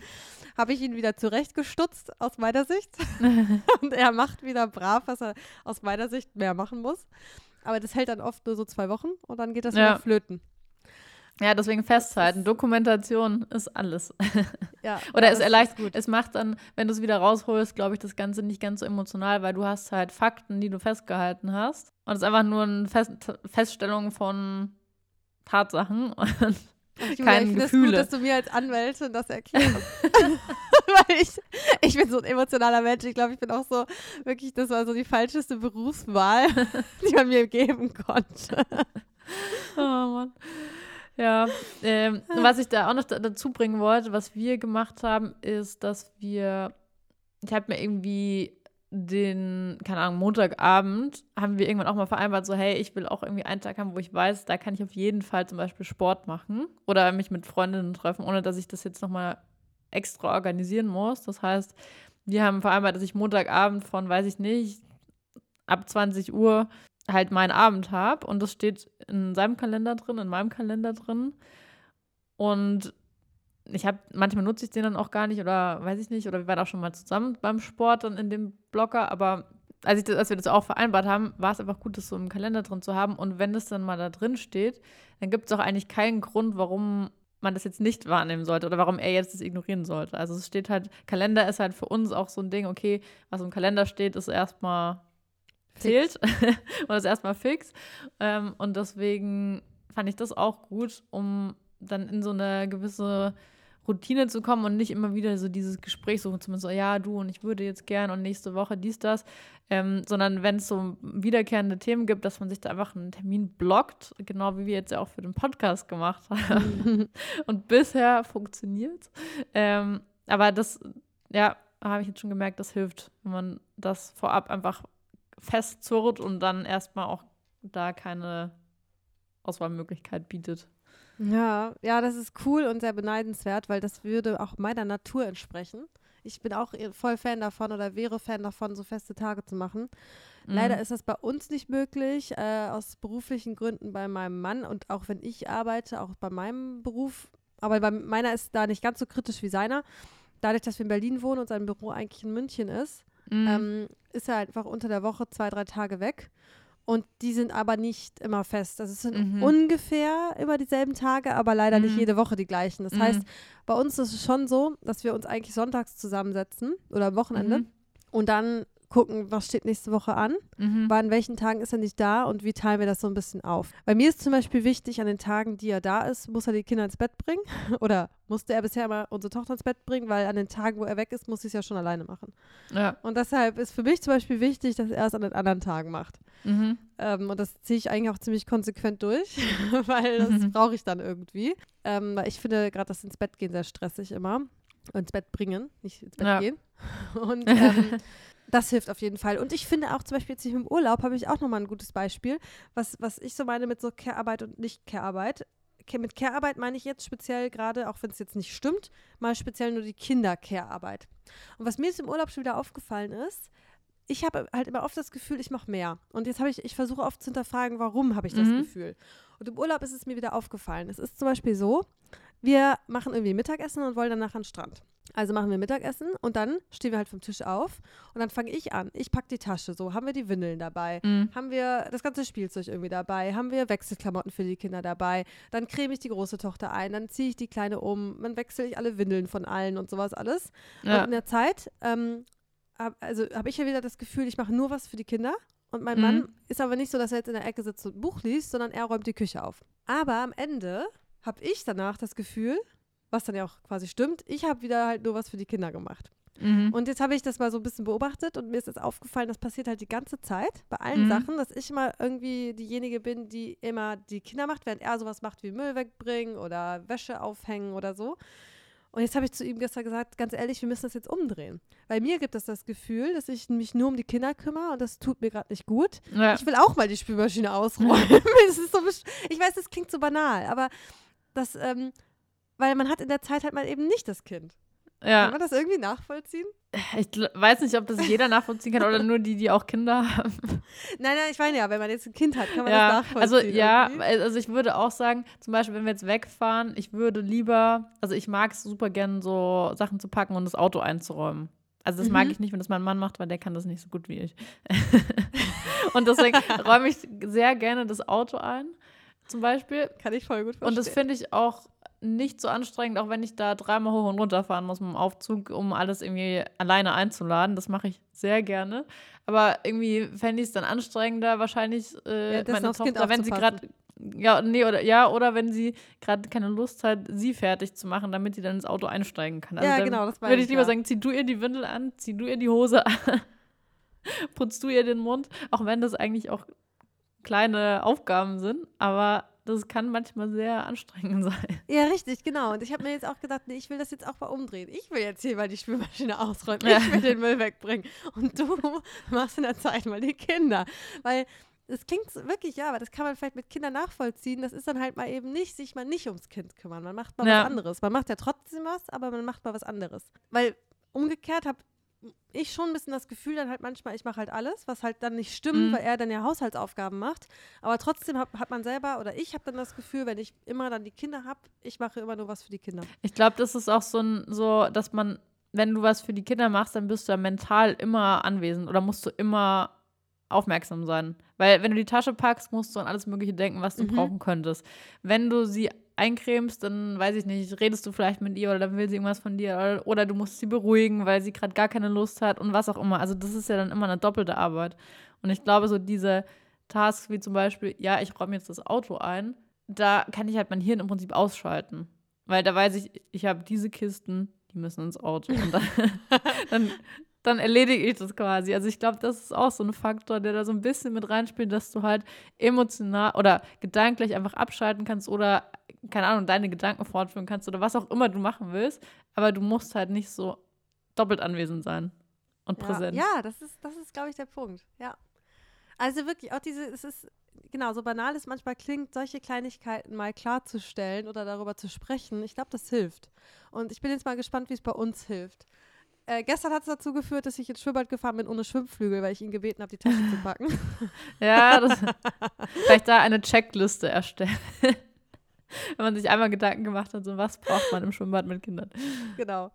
Speaker 1: habe ich ihn wieder zurechtgestutzt aus meiner Sicht und er macht wieder brav, was er aus meiner Sicht mehr machen muss. Aber das hält dann oft nur so zwei Wochen und dann geht das
Speaker 2: Ja.
Speaker 1: wieder flöten.
Speaker 2: Ja, deswegen festhalten. Dokumentation ist alles.
Speaker 1: Ja,
Speaker 2: Oder
Speaker 1: ja,
Speaker 2: es erleichtert,
Speaker 1: gut.
Speaker 2: es macht dann, wenn du es wieder rausholst, glaube ich, das Ganze nicht ganz so emotional, weil du hast halt Fakten, die du festgehalten hast. Und es ist einfach nur eine Fest Feststellung von Tatsachen. Und
Speaker 1: Ach, Julia, ich
Speaker 2: Gefühle.
Speaker 1: gut, dass du mir als Anwältin das erklärst. Weil ich, ich bin so ein emotionaler Mensch. Ich glaube, ich bin auch so, wirklich, das war so die falscheste Berufswahl, die man mir geben konnte.
Speaker 2: oh Mann. Ja, ähm, was ich da auch noch da, dazu bringen wollte, was wir gemacht haben, ist, dass wir, ich habe mir irgendwie den, keine Ahnung, Montagabend haben wir irgendwann auch mal vereinbart, so, hey, ich will auch irgendwie einen Tag haben, wo ich weiß, da kann ich auf jeden Fall zum Beispiel Sport machen oder mich mit Freundinnen treffen, ohne dass ich das jetzt nochmal extra organisieren muss. Das heißt, wir haben vereinbart, dass ich Montagabend von, weiß ich nicht, ab 20 Uhr halt meinen Abend habe und das steht in seinem Kalender drin, in meinem Kalender drin. Und ich habe, manchmal nutze ich den dann auch gar nicht oder weiß ich nicht, oder wir waren auch schon mal zusammen beim Sport dann in dem Blocker, aber als, ich das, als wir das auch vereinbart haben, war es einfach gut, das so im Kalender drin zu haben. Und wenn es dann mal da drin steht, dann gibt es auch eigentlich keinen Grund, warum man das jetzt nicht wahrnehmen sollte oder warum er jetzt das ignorieren sollte. Also es steht halt, Kalender ist halt für uns auch so ein Ding, okay, was im Kalender steht, ist erstmal zählt und ist erstmal fix. Ähm, und deswegen fand ich das auch gut, um dann in so eine gewisse Routine zu kommen und nicht immer wieder so dieses Gespräch suchen, zumindest so, ja, du und ich würde jetzt gern und nächste Woche dies, das, ähm, sondern wenn es so wiederkehrende Themen gibt, dass man sich da einfach einen Termin blockt, genau wie wir jetzt ja auch für den Podcast gemacht haben. und bisher funktioniert. Ähm, Aber das, ja, habe ich jetzt schon gemerkt, das hilft, wenn man das vorab einfach festzurrt und dann erstmal auch da keine Auswahlmöglichkeit bietet.
Speaker 1: Ja, ja, das ist cool und sehr beneidenswert, weil das würde auch meiner Natur entsprechen. Ich bin auch voll Fan davon oder wäre Fan davon, so feste Tage zu machen. Leider
Speaker 2: Mhm.
Speaker 1: ist das bei uns nicht möglich, äh, aus beruflichen Gründen bei meinem Mann und auch wenn ich arbeite, auch bei meinem Beruf. Aber bei meiner ist da nicht ganz so kritisch wie seiner. Dadurch, dass wir in Berlin wohnen und sein Büro eigentlich in München ist,
Speaker 2: Mhm.
Speaker 1: ähm, ist er einfach unter der Woche zwei, drei Tage weg. Und die sind aber nicht immer fest. Also es sind
Speaker 2: Mhm.
Speaker 1: ungefähr immer dieselben Tage, aber leider nicht
Speaker 2: Mhm.
Speaker 1: jede Woche die gleichen. Das
Speaker 2: Mhm.
Speaker 1: heißt, bei uns ist es schon so, dass wir uns eigentlich sonntags zusammensetzen oder am Wochenende
Speaker 2: Mhm.
Speaker 1: und dann gucken, was steht nächste Woche an,
Speaker 2: Mhm.
Speaker 1: an welchen Tagen ist er nicht da und wie teilen wir das so ein bisschen auf. Bei mir ist zum Beispiel wichtig, an den Tagen, die er da ist, muss er die Kinder ins Bett bringen oder musste er bisher mal unsere Tochter ins Bett bringen, weil an den Tagen, wo er weg ist, muss ich es ja schon alleine machen.
Speaker 2: Ja.
Speaker 1: Und deshalb ist für mich zum Beispiel wichtig, dass er es an den anderen Tagen macht.
Speaker 2: Mhm.
Speaker 1: Ähm, und das ziehe ich eigentlich auch ziemlich konsequent durch, weil das
Speaker 2: Mhm.
Speaker 1: brauche ich dann irgendwie. Ähm, weil ich finde gerade das ins Bett gehen sehr stressig immer. Und ins Bett bringen, nicht ins Bett
Speaker 2: Ja.
Speaker 1: gehen. Und ähm, das hilft auf jeden Fall. Und ich finde auch zum Beispiel jetzt im Urlaub habe ich auch nochmal ein gutes Beispiel, was, was ich so meine mit so Care-Arbeit und nicht Care-Arbeit. Ke- Mit Care-Arbeit meine ich jetzt speziell gerade, auch wenn es jetzt nicht stimmt, mal speziell nur die Kinder-Care-Arbeit. Und was mir jetzt im Urlaub schon wieder aufgefallen ist, ich habe halt immer oft das Gefühl, ich mache mehr. Und jetzt habe ich, ich versuche oft zu hinterfragen, warum habe ich das
Speaker 2: Mhm.
Speaker 1: Gefühl. Und im Urlaub ist es mir wieder aufgefallen. Es ist zum Beispiel so, wir machen irgendwie Mittagessen und wollen danach an den Strand. Also machen wir Mittagessen und dann stehen wir halt vom Tisch auf und dann fange ich an. Ich packe die Tasche so. Haben wir die Windeln dabei?
Speaker 2: Mhm.
Speaker 1: Haben wir das ganze Spielzeug irgendwie dabei? Haben wir Wechselklamotten für die Kinder dabei? Dann creme ich die große Tochter ein, dann ziehe ich die Kleine um, dann wechsle ich alle Windeln von allen und sowas alles.
Speaker 2: Ja.
Speaker 1: Und in der Zeit, ähm, hab, also habe ich ja wieder das Gefühl, ich mache nur was für die Kinder. Und mein
Speaker 2: Mhm.
Speaker 1: Mann ist aber nicht so, dass er jetzt in der Ecke sitzt und ein Buch liest, sondern er räumt die Küche auf. Aber am Ende habe ich danach das Gefühl, was dann ja auch quasi stimmt, ich habe wieder halt nur was für die Kinder gemacht.
Speaker 2: Mhm.
Speaker 1: Und jetzt habe ich das mal so ein bisschen beobachtet und mir ist jetzt aufgefallen, das passiert halt die ganze Zeit bei allen
Speaker 2: Mhm.
Speaker 1: Sachen, dass ich immer irgendwie diejenige bin, die immer die Kinder macht, während er sowas macht wie Müll wegbringen oder Wäsche aufhängen oder so. Und jetzt habe ich zu ihm gestern gesagt, ganz ehrlich, wir müssen das jetzt umdrehen. Weil mir gibt es das Gefühl, dass ich mich nur um die Kinder kümmere und das tut mir gerade nicht gut.
Speaker 2: ja.
Speaker 1: Ich will auch mal die Spülmaschine ausräumen. so, ich weiß, das klingt so banal, aber das, ähm, weil man hat in der Zeit halt mal eben nicht das Kind. Kann
Speaker 2: ja.
Speaker 1: man das irgendwie nachvollziehen?
Speaker 2: Ich weiß nicht, ob das jeder nachvollziehen kann oder nur die, die auch Kinder haben.
Speaker 1: Nein, nein, ich meine ja, wenn man jetzt ein Kind hat, kann man
Speaker 2: Ja,
Speaker 1: das
Speaker 2: also
Speaker 1: nachvollziehen.
Speaker 2: ja,
Speaker 1: irgendwie.
Speaker 2: also ich würde auch sagen, zum Beispiel, wenn wir jetzt wegfahren, ich würde lieber, also ich mag es super gern, so Sachen zu packen und das Auto einzuräumen. Also das mag
Speaker 1: Mhm.
Speaker 2: ich nicht, wenn das mein Mann macht, weil der kann das nicht so gut wie ich. und deswegen räume ich sehr gerne das Auto ein, zum Beispiel.
Speaker 1: Kann ich voll gut verstehen.
Speaker 2: Und das finde ich auch nicht so anstrengend, auch wenn ich da dreimal hoch und runter fahren muss mit dem Aufzug, um alles irgendwie alleine einzuladen. Das mache ich sehr gerne. Aber irgendwie fände ich es dann anstrengender, wahrscheinlich äh,
Speaker 1: Währenddessen
Speaker 2: meine Tochter, wenn sie gerade ja, nee, oder ja, oder wenn sie gerade keine Lust hat, sie fertig zu machen, damit sie dann ins Auto einsteigen kann. Also
Speaker 1: Ja, genau, das
Speaker 2: Würde
Speaker 1: ich,
Speaker 2: ich lieber
Speaker 1: ja.
Speaker 2: sagen, zieh du ihr die Windel an, zieh du ihr die Hose an, putzt du ihr den Mund, auch wenn das eigentlich auch kleine Aufgaben sind, aber das kann manchmal sehr anstrengend sein.
Speaker 1: Ja, richtig, genau. Und ich habe mir jetzt auch gedacht, nee, ich will das jetzt auch mal umdrehen. Ich will jetzt hier mal die Spülmaschine ausräumen.
Speaker 2: Ja.
Speaker 1: Ich will den Müll wegbringen. Und du machst in der Zeit mal die Kinder. Weil das klingt wirklich, ja, aber das kann man vielleicht mit Kindern nachvollziehen. Das ist dann halt mal eben nicht, sich mal nicht ums Kind kümmern. Man macht mal
Speaker 2: Ja.
Speaker 1: was anderes. Man macht ja trotzdem was, aber man macht mal was anderes. Weil umgekehrt habe ich schon ein bisschen das Gefühl dann halt manchmal, ich mache halt alles, was halt dann nicht stimmt,
Speaker 2: Mhm.
Speaker 1: weil er dann ja Haushaltsaufgaben macht. Aber trotzdem hat, hat man selber oder ich habe dann das Gefühl, wenn ich immer dann die Kinder habe, ich mache immer nur was für die Kinder.
Speaker 2: Ich glaube, das ist auch so ein, so, dass man, wenn du was für die Kinder machst, dann bist du ja mental immer anwesend oder musst du immer aufmerksam sein. Weil wenn du die Tasche packst, musst du an alles Mögliche denken, was du
Speaker 1: Mhm.
Speaker 2: brauchen könntest. Wenn du sie eincremst, dann weiß ich nicht, redest du vielleicht mit ihr oder dann will sie irgendwas von dir oder, du musst sie beruhigen, weil sie gerade gar keine Lust hat und was auch immer. Also das ist ja dann immer eine doppelte Arbeit. Und ich glaube, so diese Tasks wie zum Beispiel, ja, ich räume jetzt das Auto ein, da kann ich halt mein Hirn im Prinzip ausschalten. Weil da weiß ich, ich habe diese Kisten, die müssen ins Auto. Und dann, dann, dann erledige ich das quasi. Also ich glaube, das ist auch so ein Faktor, der da so ein bisschen mit reinspielt, dass du halt emotional oder gedanklich einfach abschalten kannst oder, keine Ahnung, deine Gedanken fortführen kannst oder was auch immer du machen willst. Aber du musst halt nicht so doppelt anwesend sein und präsent.
Speaker 1: Ja, ja das ist, das ist glaube ich, der Punkt. Ja. Also wirklich, auch diese, es ist, genau, so banal es manchmal klingt, solche Kleinigkeiten mal klarzustellen oder darüber zu sprechen, ich glaube, das hilft. Und ich bin jetzt mal gespannt, wie es bei uns hilft. Äh, gestern hat es dazu geführt, dass ich ins Schwimmbad gefahren bin ohne Schwimmflügel, weil ich ihn gebeten habe, die Tasche zu packen.
Speaker 2: Ja, das, vielleicht da eine Checkliste erstellen. Wenn man sich einmal Gedanken gemacht hat, so was braucht man im Schwimmbad mit Kindern.
Speaker 1: genau.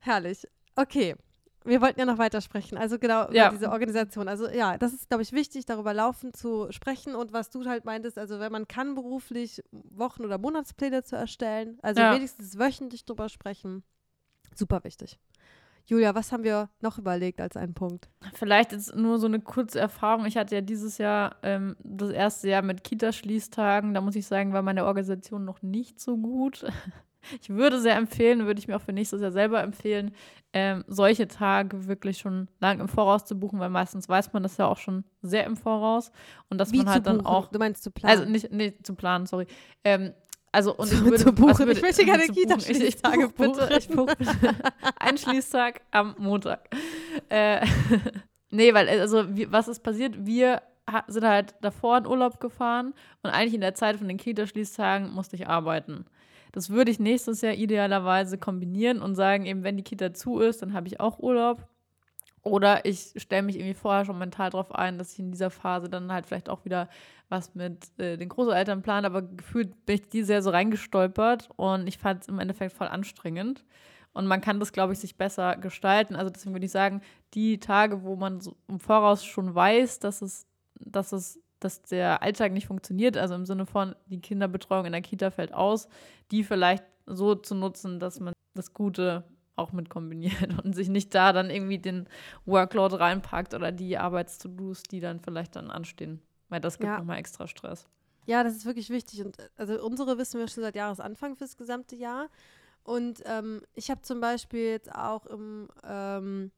Speaker 1: Herrlich. Okay. Wir wollten ja noch weitersprechen. Also genau über
Speaker 2: Ja.
Speaker 1: diese Organisation. Also ja, das ist, glaube ich, wichtig, darüber laufen zu sprechen. Und was du halt meintest, also wenn man kann, beruflich Wochen- oder Monatspläne zu erstellen, also
Speaker 2: Ja.
Speaker 1: wenigstens wöchentlich drüber sprechen, super wichtig. Julia, was haben wir noch überlegt als einen Punkt?
Speaker 2: Vielleicht jetzt nur so eine kurze Erfahrung. Ich hatte ja dieses Jahr ähm, das erste Jahr mit Kita-Schließtagen. Da muss ich sagen, war meine Organisation noch nicht so gut. Ich würde sehr empfehlen, würde ich mir auch für nächstes Jahr selber empfehlen, ähm, solche Tage wirklich schon lang im Voraus zu buchen, weil meistens weiß man das ja auch schon sehr im Voraus. Und dass man halt dann
Speaker 1: buchen?
Speaker 2: auch
Speaker 1: Du meinst zu planen?
Speaker 2: Also nicht, nicht zu planen, sorry. Ähm, also und
Speaker 1: Zu-
Speaker 2: ich würde
Speaker 1: zu buchen.
Speaker 2: würde-
Speaker 1: Ich möchte gerne
Speaker 2: zu buchen. Ich- ich buche bitte, ich buche einen Schließtag am Montag. Äh, nee, weil also wie, was ist passiert? Wir sind halt davor in Urlaub gefahren und eigentlich in der Zeit von den Kita-Schließtagen musste ich arbeiten. Das würde ich nächstes Jahr idealerweise kombinieren und sagen, eben wenn die Kita zu ist, dann habe ich auch Urlaub. Oder ich stelle mich irgendwie vorher schon mental darauf ein, dass ich in dieser Phase dann halt vielleicht auch wieder was mit äh, den Großeltern plane. Aber gefühlt bin ich die sehr so reingestolpert und ich fand es im Endeffekt voll anstrengend. Und man kann das, glaube ich, sich besser gestalten. Also deswegen würde ich sagen, die Tage, wo man so im Voraus schon weiß, dass es, dass es, dass der Alltag nicht funktioniert, also im Sinne von die Kinderbetreuung in der Kita fällt aus, die vielleicht so zu nutzen, dass man das Gute auch mit kombiniert und sich nicht da dann irgendwie den Workload reinpackt oder die Arbeits-To-Dos, die dann vielleicht dann anstehen. Weil das gibt ja. nochmal extra Stress.
Speaker 1: Ja, das ist wirklich wichtig. Und also unsere wissen wir schon seit Jahresanfang fürs gesamte Jahr. Und ähm, ich habe zum Beispiel jetzt auch im, ähm,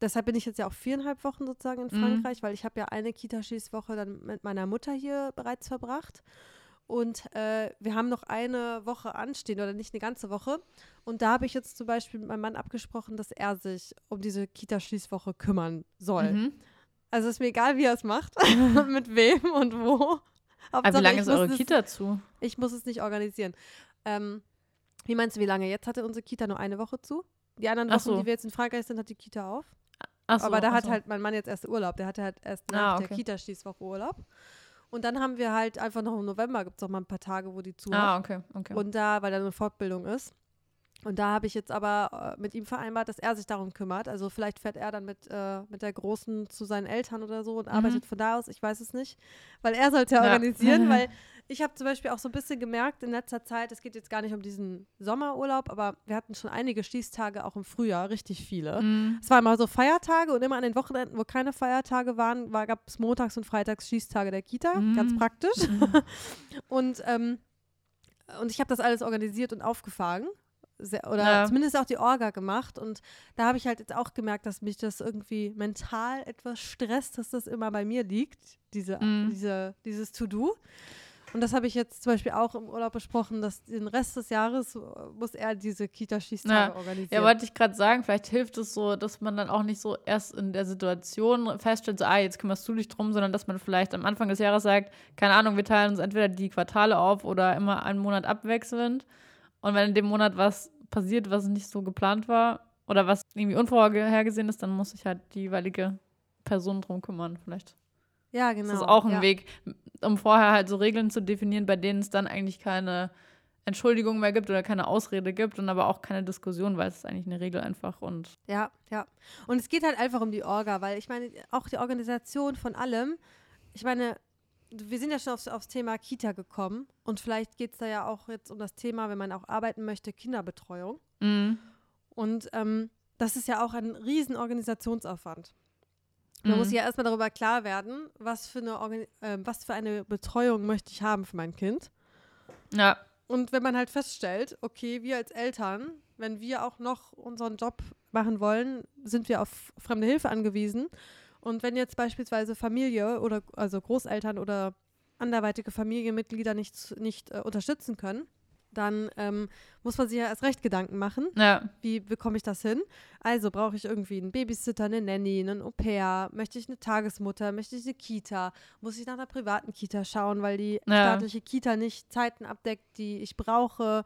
Speaker 1: deshalb bin ich jetzt ja auch viereinhalb Wochen sozusagen in mhm. Frankreich, mhm. weil ich habe ja eine Kita-Schießwoche dann mit meiner Mutter hier bereits verbracht. Und äh, wir haben noch eine Woche anstehen oder nicht eine ganze Woche. Und da habe ich jetzt zum Beispiel mit meinem Mann abgesprochen, dass er sich um diese Kita-Schließwoche kümmern soll. Mhm. Also ist mir egal, wie er es macht, mit wem und wo.
Speaker 2: Aber wie lange ist eure Kita es, zu?
Speaker 1: Ich muss es nicht organisieren. Ähm, wie meinst du, wie lange? Jetzt hatte unsere Kita nur eine Woche zu. Die anderen Wochen, so. die wir jetzt in Frankreich sind, hat die Kita auf. So, Aber da hat so. halt mein Mann jetzt erst Urlaub. Der hatte halt erst ah, nach ah, okay. der Kita-Schließwoche Urlaub. Und dann haben wir halt einfach noch im November, gibt es auch mal ein paar Tage, wo die zu
Speaker 2: Ah, okay, okay.
Speaker 1: Und da, weil da eine Fortbildung ist. Und da habe ich jetzt aber äh, mit ihm vereinbart, dass er sich darum kümmert. Also vielleicht fährt er dann mit, äh, mit der Großen zu seinen Eltern oder so und mhm. arbeitet von da aus. Ich weiß es nicht. Weil er sollte ja organisieren, weil ich habe zum Beispiel auch so ein bisschen gemerkt in letzter Zeit, es geht jetzt gar nicht um diesen Sommerurlaub, aber wir hatten schon einige Schießtage auch im Frühjahr, richtig viele. Mhm. Es waren immer so Feiertage und immer an den Wochenenden, wo keine Feiertage waren, war, gab es montags und freitags Schießtage der Kita, mhm. ganz praktisch. Mhm. und, ähm, und ich habe das alles organisiert und aufgefangen. Sehr, oder ja. zumindest auch die Orga gemacht. Und da habe ich halt jetzt auch gemerkt, dass mich das irgendwie mental etwas stresst, dass das immer bei mir liegt, diese, mhm. diese, dieses To-Do. Und das habe ich jetzt zum Beispiel auch im Urlaub besprochen, dass den Rest des Jahres äh, muss er diese Kita-Schießtage ja. organisieren.
Speaker 2: Ja, wollte ich gerade sagen, vielleicht hilft es so, dass man dann auch nicht so erst in der Situation feststellt, so, ah, jetzt kümmerst du dich drum, sondern dass man vielleicht am Anfang des Jahres sagt, keine Ahnung, wir teilen uns entweder die Quartale auf oder immer einen Monat abwechselnd. Und wenn in dem Monat was passiert, was nicht so geplant war oder was irgendwie unvorhergesehen ist, dann muss sich halt die jeweilige Person drum kümmern, vielleicht.
Speaker 1: Ja, genau.
Speaker 2: Das ist auch ein
Speaker 1: ja.
Speaker 2: Weg, um vorher halt so Regeln zu definieren, bei denen es dann eigentlich keine Entschuldigung mehr gibt oder keine Ausrede gibt und aber auch keine Diskussion, weil es ist eigentlich eine Regel einfach und.
Speaker 1: Ja, ja. Und es geht halt einfach um die Orga, weil ich meine, auch die Organisation von allem, ich meine, wir sind ja schon aufs, aufs Thema Kita gekommen und vielleicht geht es da ja auch jetzt um das Thema, wenn man auch arbeiten möchte, Kinderbetreuung. Mhm. Und ähm, das ist ja auch ein riesen Organisationsaufwand. Man mhm. muss ja erstmal darüber klar werden, was für, eine äh, was für eine Betreuung möchte ich haben für mein Kind.
Speaker 2: Ja.
Speaker 1: Und wenn man halt feststellt, okay, wir als Eltern, wenn wir auch noch unseren Job machen wollen, sind wir auf fremde Hilfe angewiesen. Und wenn jetzt beispielsweise Familie oder also Großeltern oder anderweitige Familienmitglieder nicht, nicht äh, unterstützen können, dann ähm, muss man sich ja erst recht Gedanken machen.
Speaker 2: Ja.
Speaker 1: Wie bekomme ich das hin? Also brauche ich irgendwie einen Babysitter, eine Nanny, einen Au-pair, möchte ich eine Tagesmutter, möchte ich eine Kita, muss ich nach einer privaten Kita schauen, weil die ja. staatliche Kita nicht Zeiten abdeckt, die ich brauche.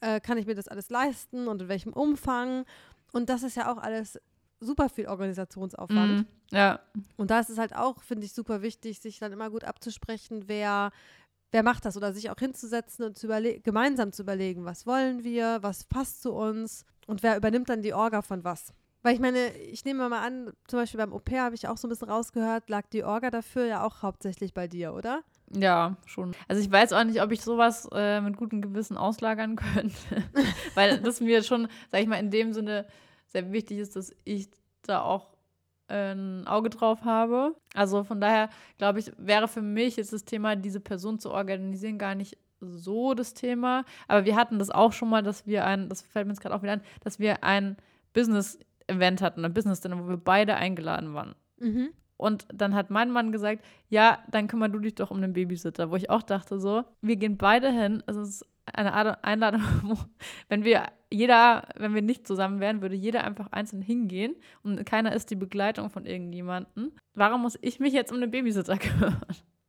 Speaker 1: Äh, kann ich mir das alles leisten und in welchem Umfang? Und das ist ja auch alles super viel Organisationsaufwand.
Speaker 2: Mm, ja.
Speaker 1: Und da ist es halt auch, finde ich, super wichtig, sich dann immer gut abzusprechen, wer wer macht das oder sich auch hinzusetzen und zu gemeinsam zu überlegen, was wollen wir, was passt zu uns und wer übernimmt dann die Orga von was. Weil ich meine, ich nehme mal an, zum Beispiel beim Au-pair habe ich auch so ein bisschen rausgehört, lag die Orga dafür ja auch hauptsächlich bei dir, oder?
Speaker 2: Ja, schon. Also ich weiß auch nicht, ob ich sowas äh, mit gutem Gewissen auslagern könnte. Weil das mir schon, sag ich mal, in dem Sinne sehr wichtig ist, dass ich da auch ein Auge drauf habe. Also von daher glaube ich, wäre für mich jetzt das Thema, diese Person zu organisieren, gar nicht so das Thema. Aber wir hatten das auch schon mal, dass wir ein, das fällt mir jetzt gerade auch wieder an, dass wir ein Business-Event hatten, ein Business-Dinner, wo wir beide eingeladen waren. Mhm. Und dann hat mein Mann gesagt, ja, dann kümmere du dich doch um den Babysitter, wo ich auch dachte so, wir gehen beide hin, es ist eine Einladung, wenn wir jeder, wenn wir nicht zusammen wären, würde jeder einfach einzeln hingehen und keiner ist die Begleitung von irgendjemandem. Warum muss ich mich jetzt um den Babysitter kümmern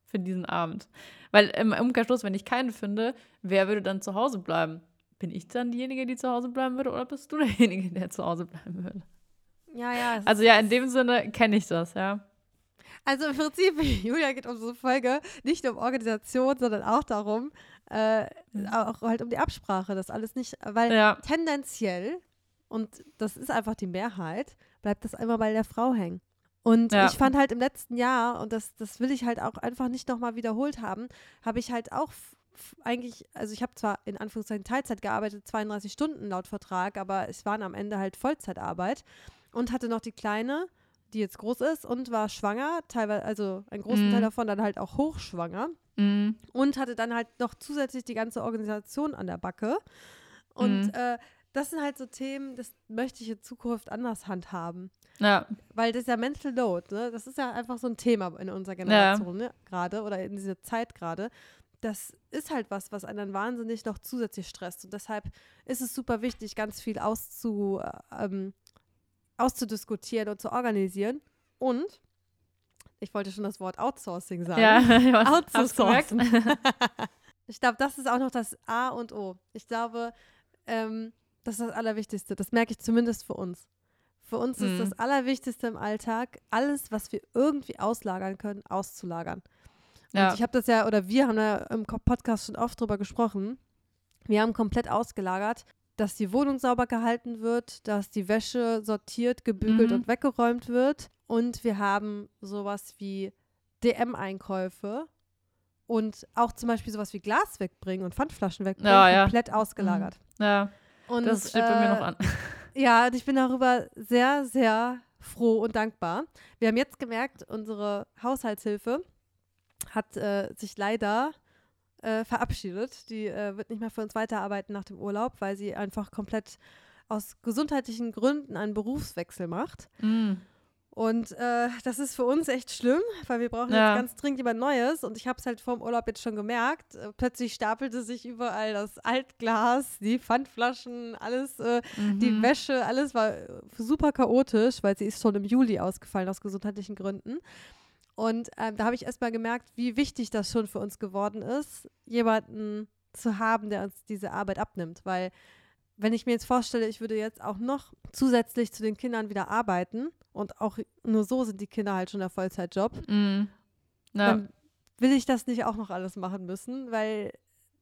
Speaker 2: für diesen Abend? Weil im Umkehrschluss, wenn ich keinen finde, wer würde dann zu Hause bleiben? Bin ich dann diejenige, die zu Hause bleiben würde, oder bist du derjenige, der zu Hause bleiben würde?
Speaker 1: Ja, ja.
Speaker 2: Also ja, in dem Sinne kenne ich das, ja.
Speaker 1: Also im Prinzip, Julia geht unsere Folge nicht um Organisation, sondern auch darum, äh, auch halt um die Absprache, das alles nicht, weil
Speaker 2: Ja.
Speaker 1: tendenziell, und das ist einfach die Mehrheit, bleibt das immer bei der Frau hängen. Und
Speaker 2: Ja.
Speaker 1: ich fand halt im letzten Jahr, und das, das will ich halt auch einfach nicht nochmal wiederholt haben, habe ich halt auch eigentlich, also ich habe zwar in Anführungszeichen Teilzeit gearbeitet, 32 Stunden laut Vertrag, aber es waren am Ende halt Vollzeitarbeit und hatte noch die Kleine, die jetzt groß ist und war schwanger, teilweise, also einen großen
Speaker 2: Mhm.
Speaker 1: Teil davon dann halt auch hochschwanger
Speaker 2: Mhm.
Speaker 1: und hatte dann halt noch zusätzlich die ganze Organisation an der Backe. Und
Speaker 2: Mhm.
Speaker 1: äh, das sind halt so Themen, das möchte ich in Zukunft anders handhaben.
Speaker 2: Ja.
Speaker 1: Weil das ist ja Mental Load, ne? Das ist ja einfach so ein Thema in unserer Generation, ne? Gerade oder in dieser Zeit gerade. Das ist halt was, was einen dann wahnsinnig noch zusätzlich stresst. Und deshalb ist es super wichtig, ganz viel auszu, äh, ähm, auszudiskutieren und zu organisieren. Und ich wollte schon das Wort Outsourcing sagen.
Speaker 2: Ja, was-.
Speaker 1: Outzusourcen. ich glaube, das ist auch noch das A und O. Ich glaube, ähm, das ist das Allerwichtigste. Das merke ich zumindest für uns. Für uns ist
Speaker 2: Mhm.
Speaker 1: das Allerwichtigste im Alltag, alles, was wir irgendwie auslagern können, auszulagern. Und
Speaker 2: Ja.
Speaker 1: ich habe das ja, oder wir haben ja im Podcast schon oft drüber gesprochen. Wir haben komplett ausgelagert, dass die Wohnung sauber gehalten wird, dass die Wäsche sortiert, gebügelt
Speaker 2: Mhm.
Speaker 1: und weggeräumt wird. Und wir haben sowas wie DM-Einkäufe und auch zum Beispiel sowas wie Glas wegbringen und Pfandflaschen wegbringen,
Speaker 2: Ja, ja.
Speaker 1: komplett ausgelagert.
Speaker 2: ja,
Speaker 1: Und,
Speaker 2: das steht bei mir noch
Speaker 1: äh,
Speaker 2: an.
Speaker 1: ja, und ich bin darüber sehr, sehr froh und dankbar. Wir haben jetzt gemerkt, unsere Haushaltshilfe hat äh, sich leider äh, verabschiedet. Die äh, wird nicht mehr für uns weiterarbeiten nach dem Urlaub, weil sie einfach komplett aus gesundheitlichen Gründen einen Berufswechsel macht.
Speaker 2: Mhm.
Speaker 1: Und äh, das ist für uns echt schlimm, weil wir brauchen
Speaker 2: Ja.
Speaker 1: jetzt ganz dringend jemand Neues. Und ich habe es halt vor dem Urlaub jetzt schon gemerkt. Äh, plötzlich stapelte sich überall das Altglas, die Pfandflaschen, alles, äh, die
Speaker 2: Mhm.
Speaker 1: Wäsche, alles war äh, super chaotisch, weil sie ist schon im Juli ausgefallen aus gesundheitlichen Gründen. Und ähm, da habe ich erstmal gemerkt, wie wichtig das schon für uns geworden ist, jemanden zu haben, der uns diese Arbeit abnimmt. Weil wenn ich mir jetzt vorstelle, ich würde jetzt auch noch zusätzlich zu den Kindern wieder arbeiten und auch nur so sind die Kinder halt schon der Vollzeitjob,
Speaker 2: Mhm. Ja.
Speaker 1: dann will ich das nicht auch noch alles machen müssen, weil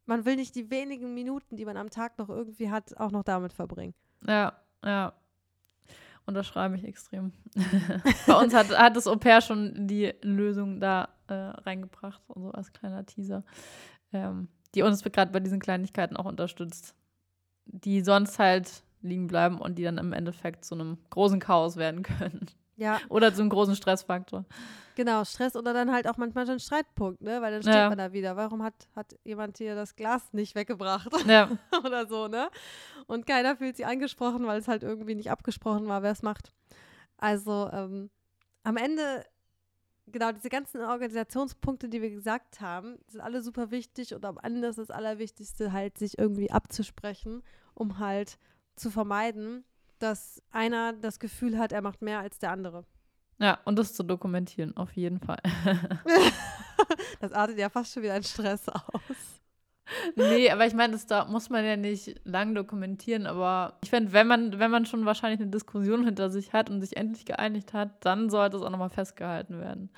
Speaker 1: man will nicht die wenigen Minuten, die man am Tag noch irgendwie hat, auch noch damit verbringen.
Speaker 2: Ja, ja. Unterschreibe ich extrem. Bei uns hat, hat das Au pair schon die Lösung da äh, reingebracht, und so als kleiner Teaser, ähm, die uns gerade bei diesen Kleinigkeiten auch unterstützt, die sonst halt liegen bleiben und die dann im Endeffekt zu einem großen Chaos werden können.
Speaker 1: Ja,
Speaker 2: Oder zu einem großen Stressfaktor.
Speaker 1: genau, Stress oder dann halt auch manchmal schon Streitpunkt, ne? Weil dann steht
Speaker 2: Ja.
Speaker 1: man da wieder. Warum hat, hat jemand hier das Glas nicht weggebracht
Speaker 2: Ja,
Speaker 1: oder so, ne? Und keiner fühlt sich angesprochen, weil es halt irgendwie nicht abgesprochen war, wer es macht. Also ähm, am Ende, genau, diese ganzen Organisationspunkte, die wir gesagt haben, sind alle super wichtig und am Ende ist das Allerwichtigste halt, sich irgendwie abzusprechen, um halt zu vermeiden, dass einer das Gefühl hat, er macht mehr als der andere.
Speaker 2: ja, und das zu dokumentieren, auf jeden Fall.
Speaker 1: Das artet ja fast schon wieder in Stress aus.
Speaker 2: Nee, aber ich meine, das da muss man ja nicht lang dokumentieren, aber ich finde, wenn man, wenn man schon wahrscheinlich eine Diskussion hinter sich hat und sich endlich geeinigt hat, dann sollte es auch nochmal festgehalten werden.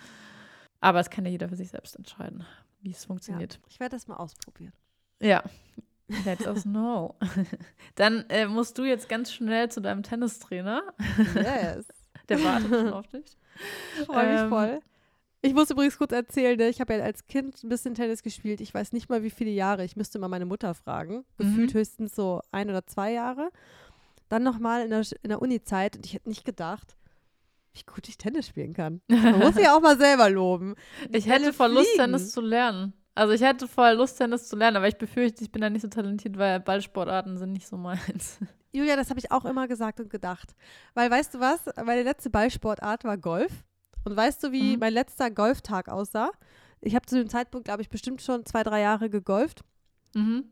Speaker 2: Aber es kann ja jeder für sich selbst entscheiden, wie es funktioniert.
Speaker 1: Ich werde das mal ausprobieren.
Speaker 2: Ja. Let us know. Dann äh, musst du jetzt ganz schnell zu deinem Tennistrainer.
Speaker 1: Yes.
Speaker 2: Der wartet schon auf dich.
Speaker 1: Ich freue mich
Speaker 2: Ähm,
Speaker 1: voll. Ich muss übrigens kurz erzählen, ne? ich habe ja als Kind ein bisschen Tennis gespielt. Ich weiß nicht mal, wie viele Jahre. Ich müsste mal meine Mutter fragen. Gefühlt
Speaker 2: Mhm.
Speaker 1: höchstens so ein oder zwei Jahre. Dann nochmal in der, in der Uni-Zeit. Und ich hätte nicht gedacht, wie gut ich Tennis spielen kann. Man muss sich auch mal selber loben.
Speaker 2: Ich hätte
Speaker 1: Bälle
Speaker 2: voll Lust,
Speaker 1: fliegen.
Speaker 2: Tennis zu lernen. Also ich hätte voll Lust, Tennis zu lernen, aber ich befürchte, ich bin da nicht so talentiert, weil Ballsportarten sind nicht so meins.
Speaker 1: Julia, das habe ich auch immer gesagt und gedacht. Weil, weißt du was? Meine letzte Ballsportart war Golf. Und weißt du, wie
Speaker 2: Mhm.
Speaker 1: mein letzter Golftag aussah? Ich habe zu dem Zeitpunkt, glaube ich, bestimmt schon zwei, drei Jahre gegolft.
Speaker 2: Mhm.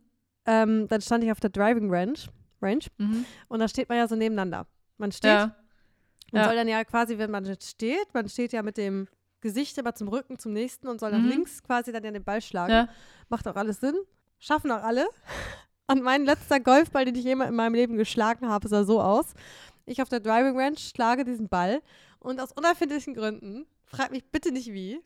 Speaker 1: Ähm, dann stand ich auf der Driving Range, Range
Speaker 2: Mhm.
Speaker 1: und da steht man ja so nebeneinander. Man steht
Speaker 2: Ja.
Speaker 1: und
Speaker 2: ja.
Speaker 1: soll dann ja quasi, wenn man jetzt steht, man steht ja mit dem Gesicht immer zum Rücken zum nächsten und soll nach
Speaker 2: Mhm.
Speaker 1: links quasi dann ja den Ball schlagen.
Speaker 2: Ja.
Speaker 1: Macht auch alles Sinn. Schaffen auch alle. Und mein letzter Golfball, den ich jemals in meinem Leben geschlagen habe, sah so aus. Ich auf der Driving Range schlage diesen Ball und aus unerfindlichen Gründen, frag mich bitte nicht wie,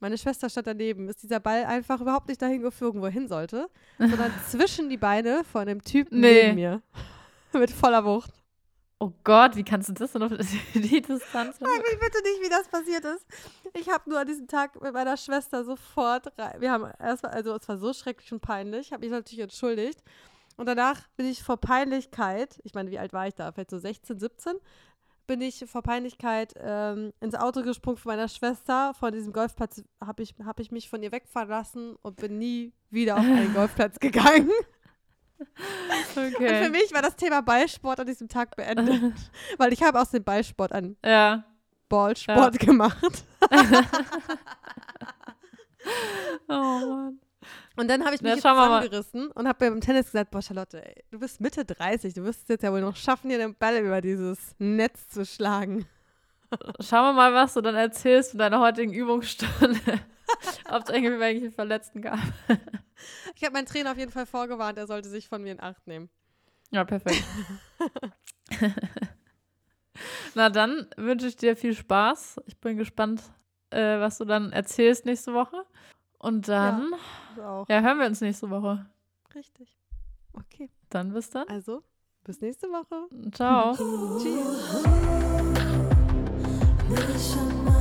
Speaker 1: meine Schwester stand daneben, ist dieser Ball einfach überhaupt nicht dahin geflogen, wo er hin sollte, sondern zwischen die Beine von einem Typen
Speaker 2: Nee.
Speaker 1: neben mir. Mit voller Wucht.
Speaker 2: Oh Gott, wie kannst du das denn auf die Distanz?
Speaker 1: Frag mich bitte nicht, wie das passiert ist. Ich habe nur an diesem Tag mit meiner Schwester sofort, wir haben erstmal, also es war so schrecklich und peinlich, habe mich natürlich entschuldigt. Und danach bin ich vor Peinlichkeit, ich meine, wie alt war ich da? Vielleicht so 16, 17, bin ich vor Peinlichkeit ähm, ins Auto gesprungen von meiner Schwester. Von diesem Golfplatz habe ich, hab ich mich von ihr wegfahren lassen und bin nie wieder auf einen Golfplatz gegangen. Und für
Speaker 2: Okay.
Speaker 1: mich war das Thema Ballsport an diesem Tag beendet, weil ich habe aus dem Ballsport einen
Speaker 2: Ja.
Speaker 1: Ballsport gemacht.
Speaker 2: Oh Mann.
Speaker 1: Und dann habe ich mich
Speaker 2: Na,
Speaker 1: jetzt zusammengerissen und habe beim Tennis gesagt, boah Charlotte, ey, du bist Mitte 30, du wirst es jetzt ja wohl noch schaffen, hier den Ball über dieses Netz zu schlagen.
Speaker 2: Schauen wir mal, was du dann erzählst in deiner heutigen Übungsstunde. Ob es irgendwie welche Verletzten gab.
Speaker 1: Ich habe meinen Trainer auf jeden Fall vorgewarnt, er sollte sich von mir in Acht nehmen.
Speaker 2: Ja, perfekt. Na dann wünsche ich dir viel Spaß. Ich bin gespannt, äh, was du dann erzählst nächste Woche. Und dann
Speaker 1: ja,
Speaker 2: ja, hören wir uns nächste Woche.
Speaker 1: Richtig. Okay.
Speaker 2: Dann bis dann.
Speaker 1: Also, bis nächste Woche.
Speaker 2: Ciao.
Speaker 1: Tschüss.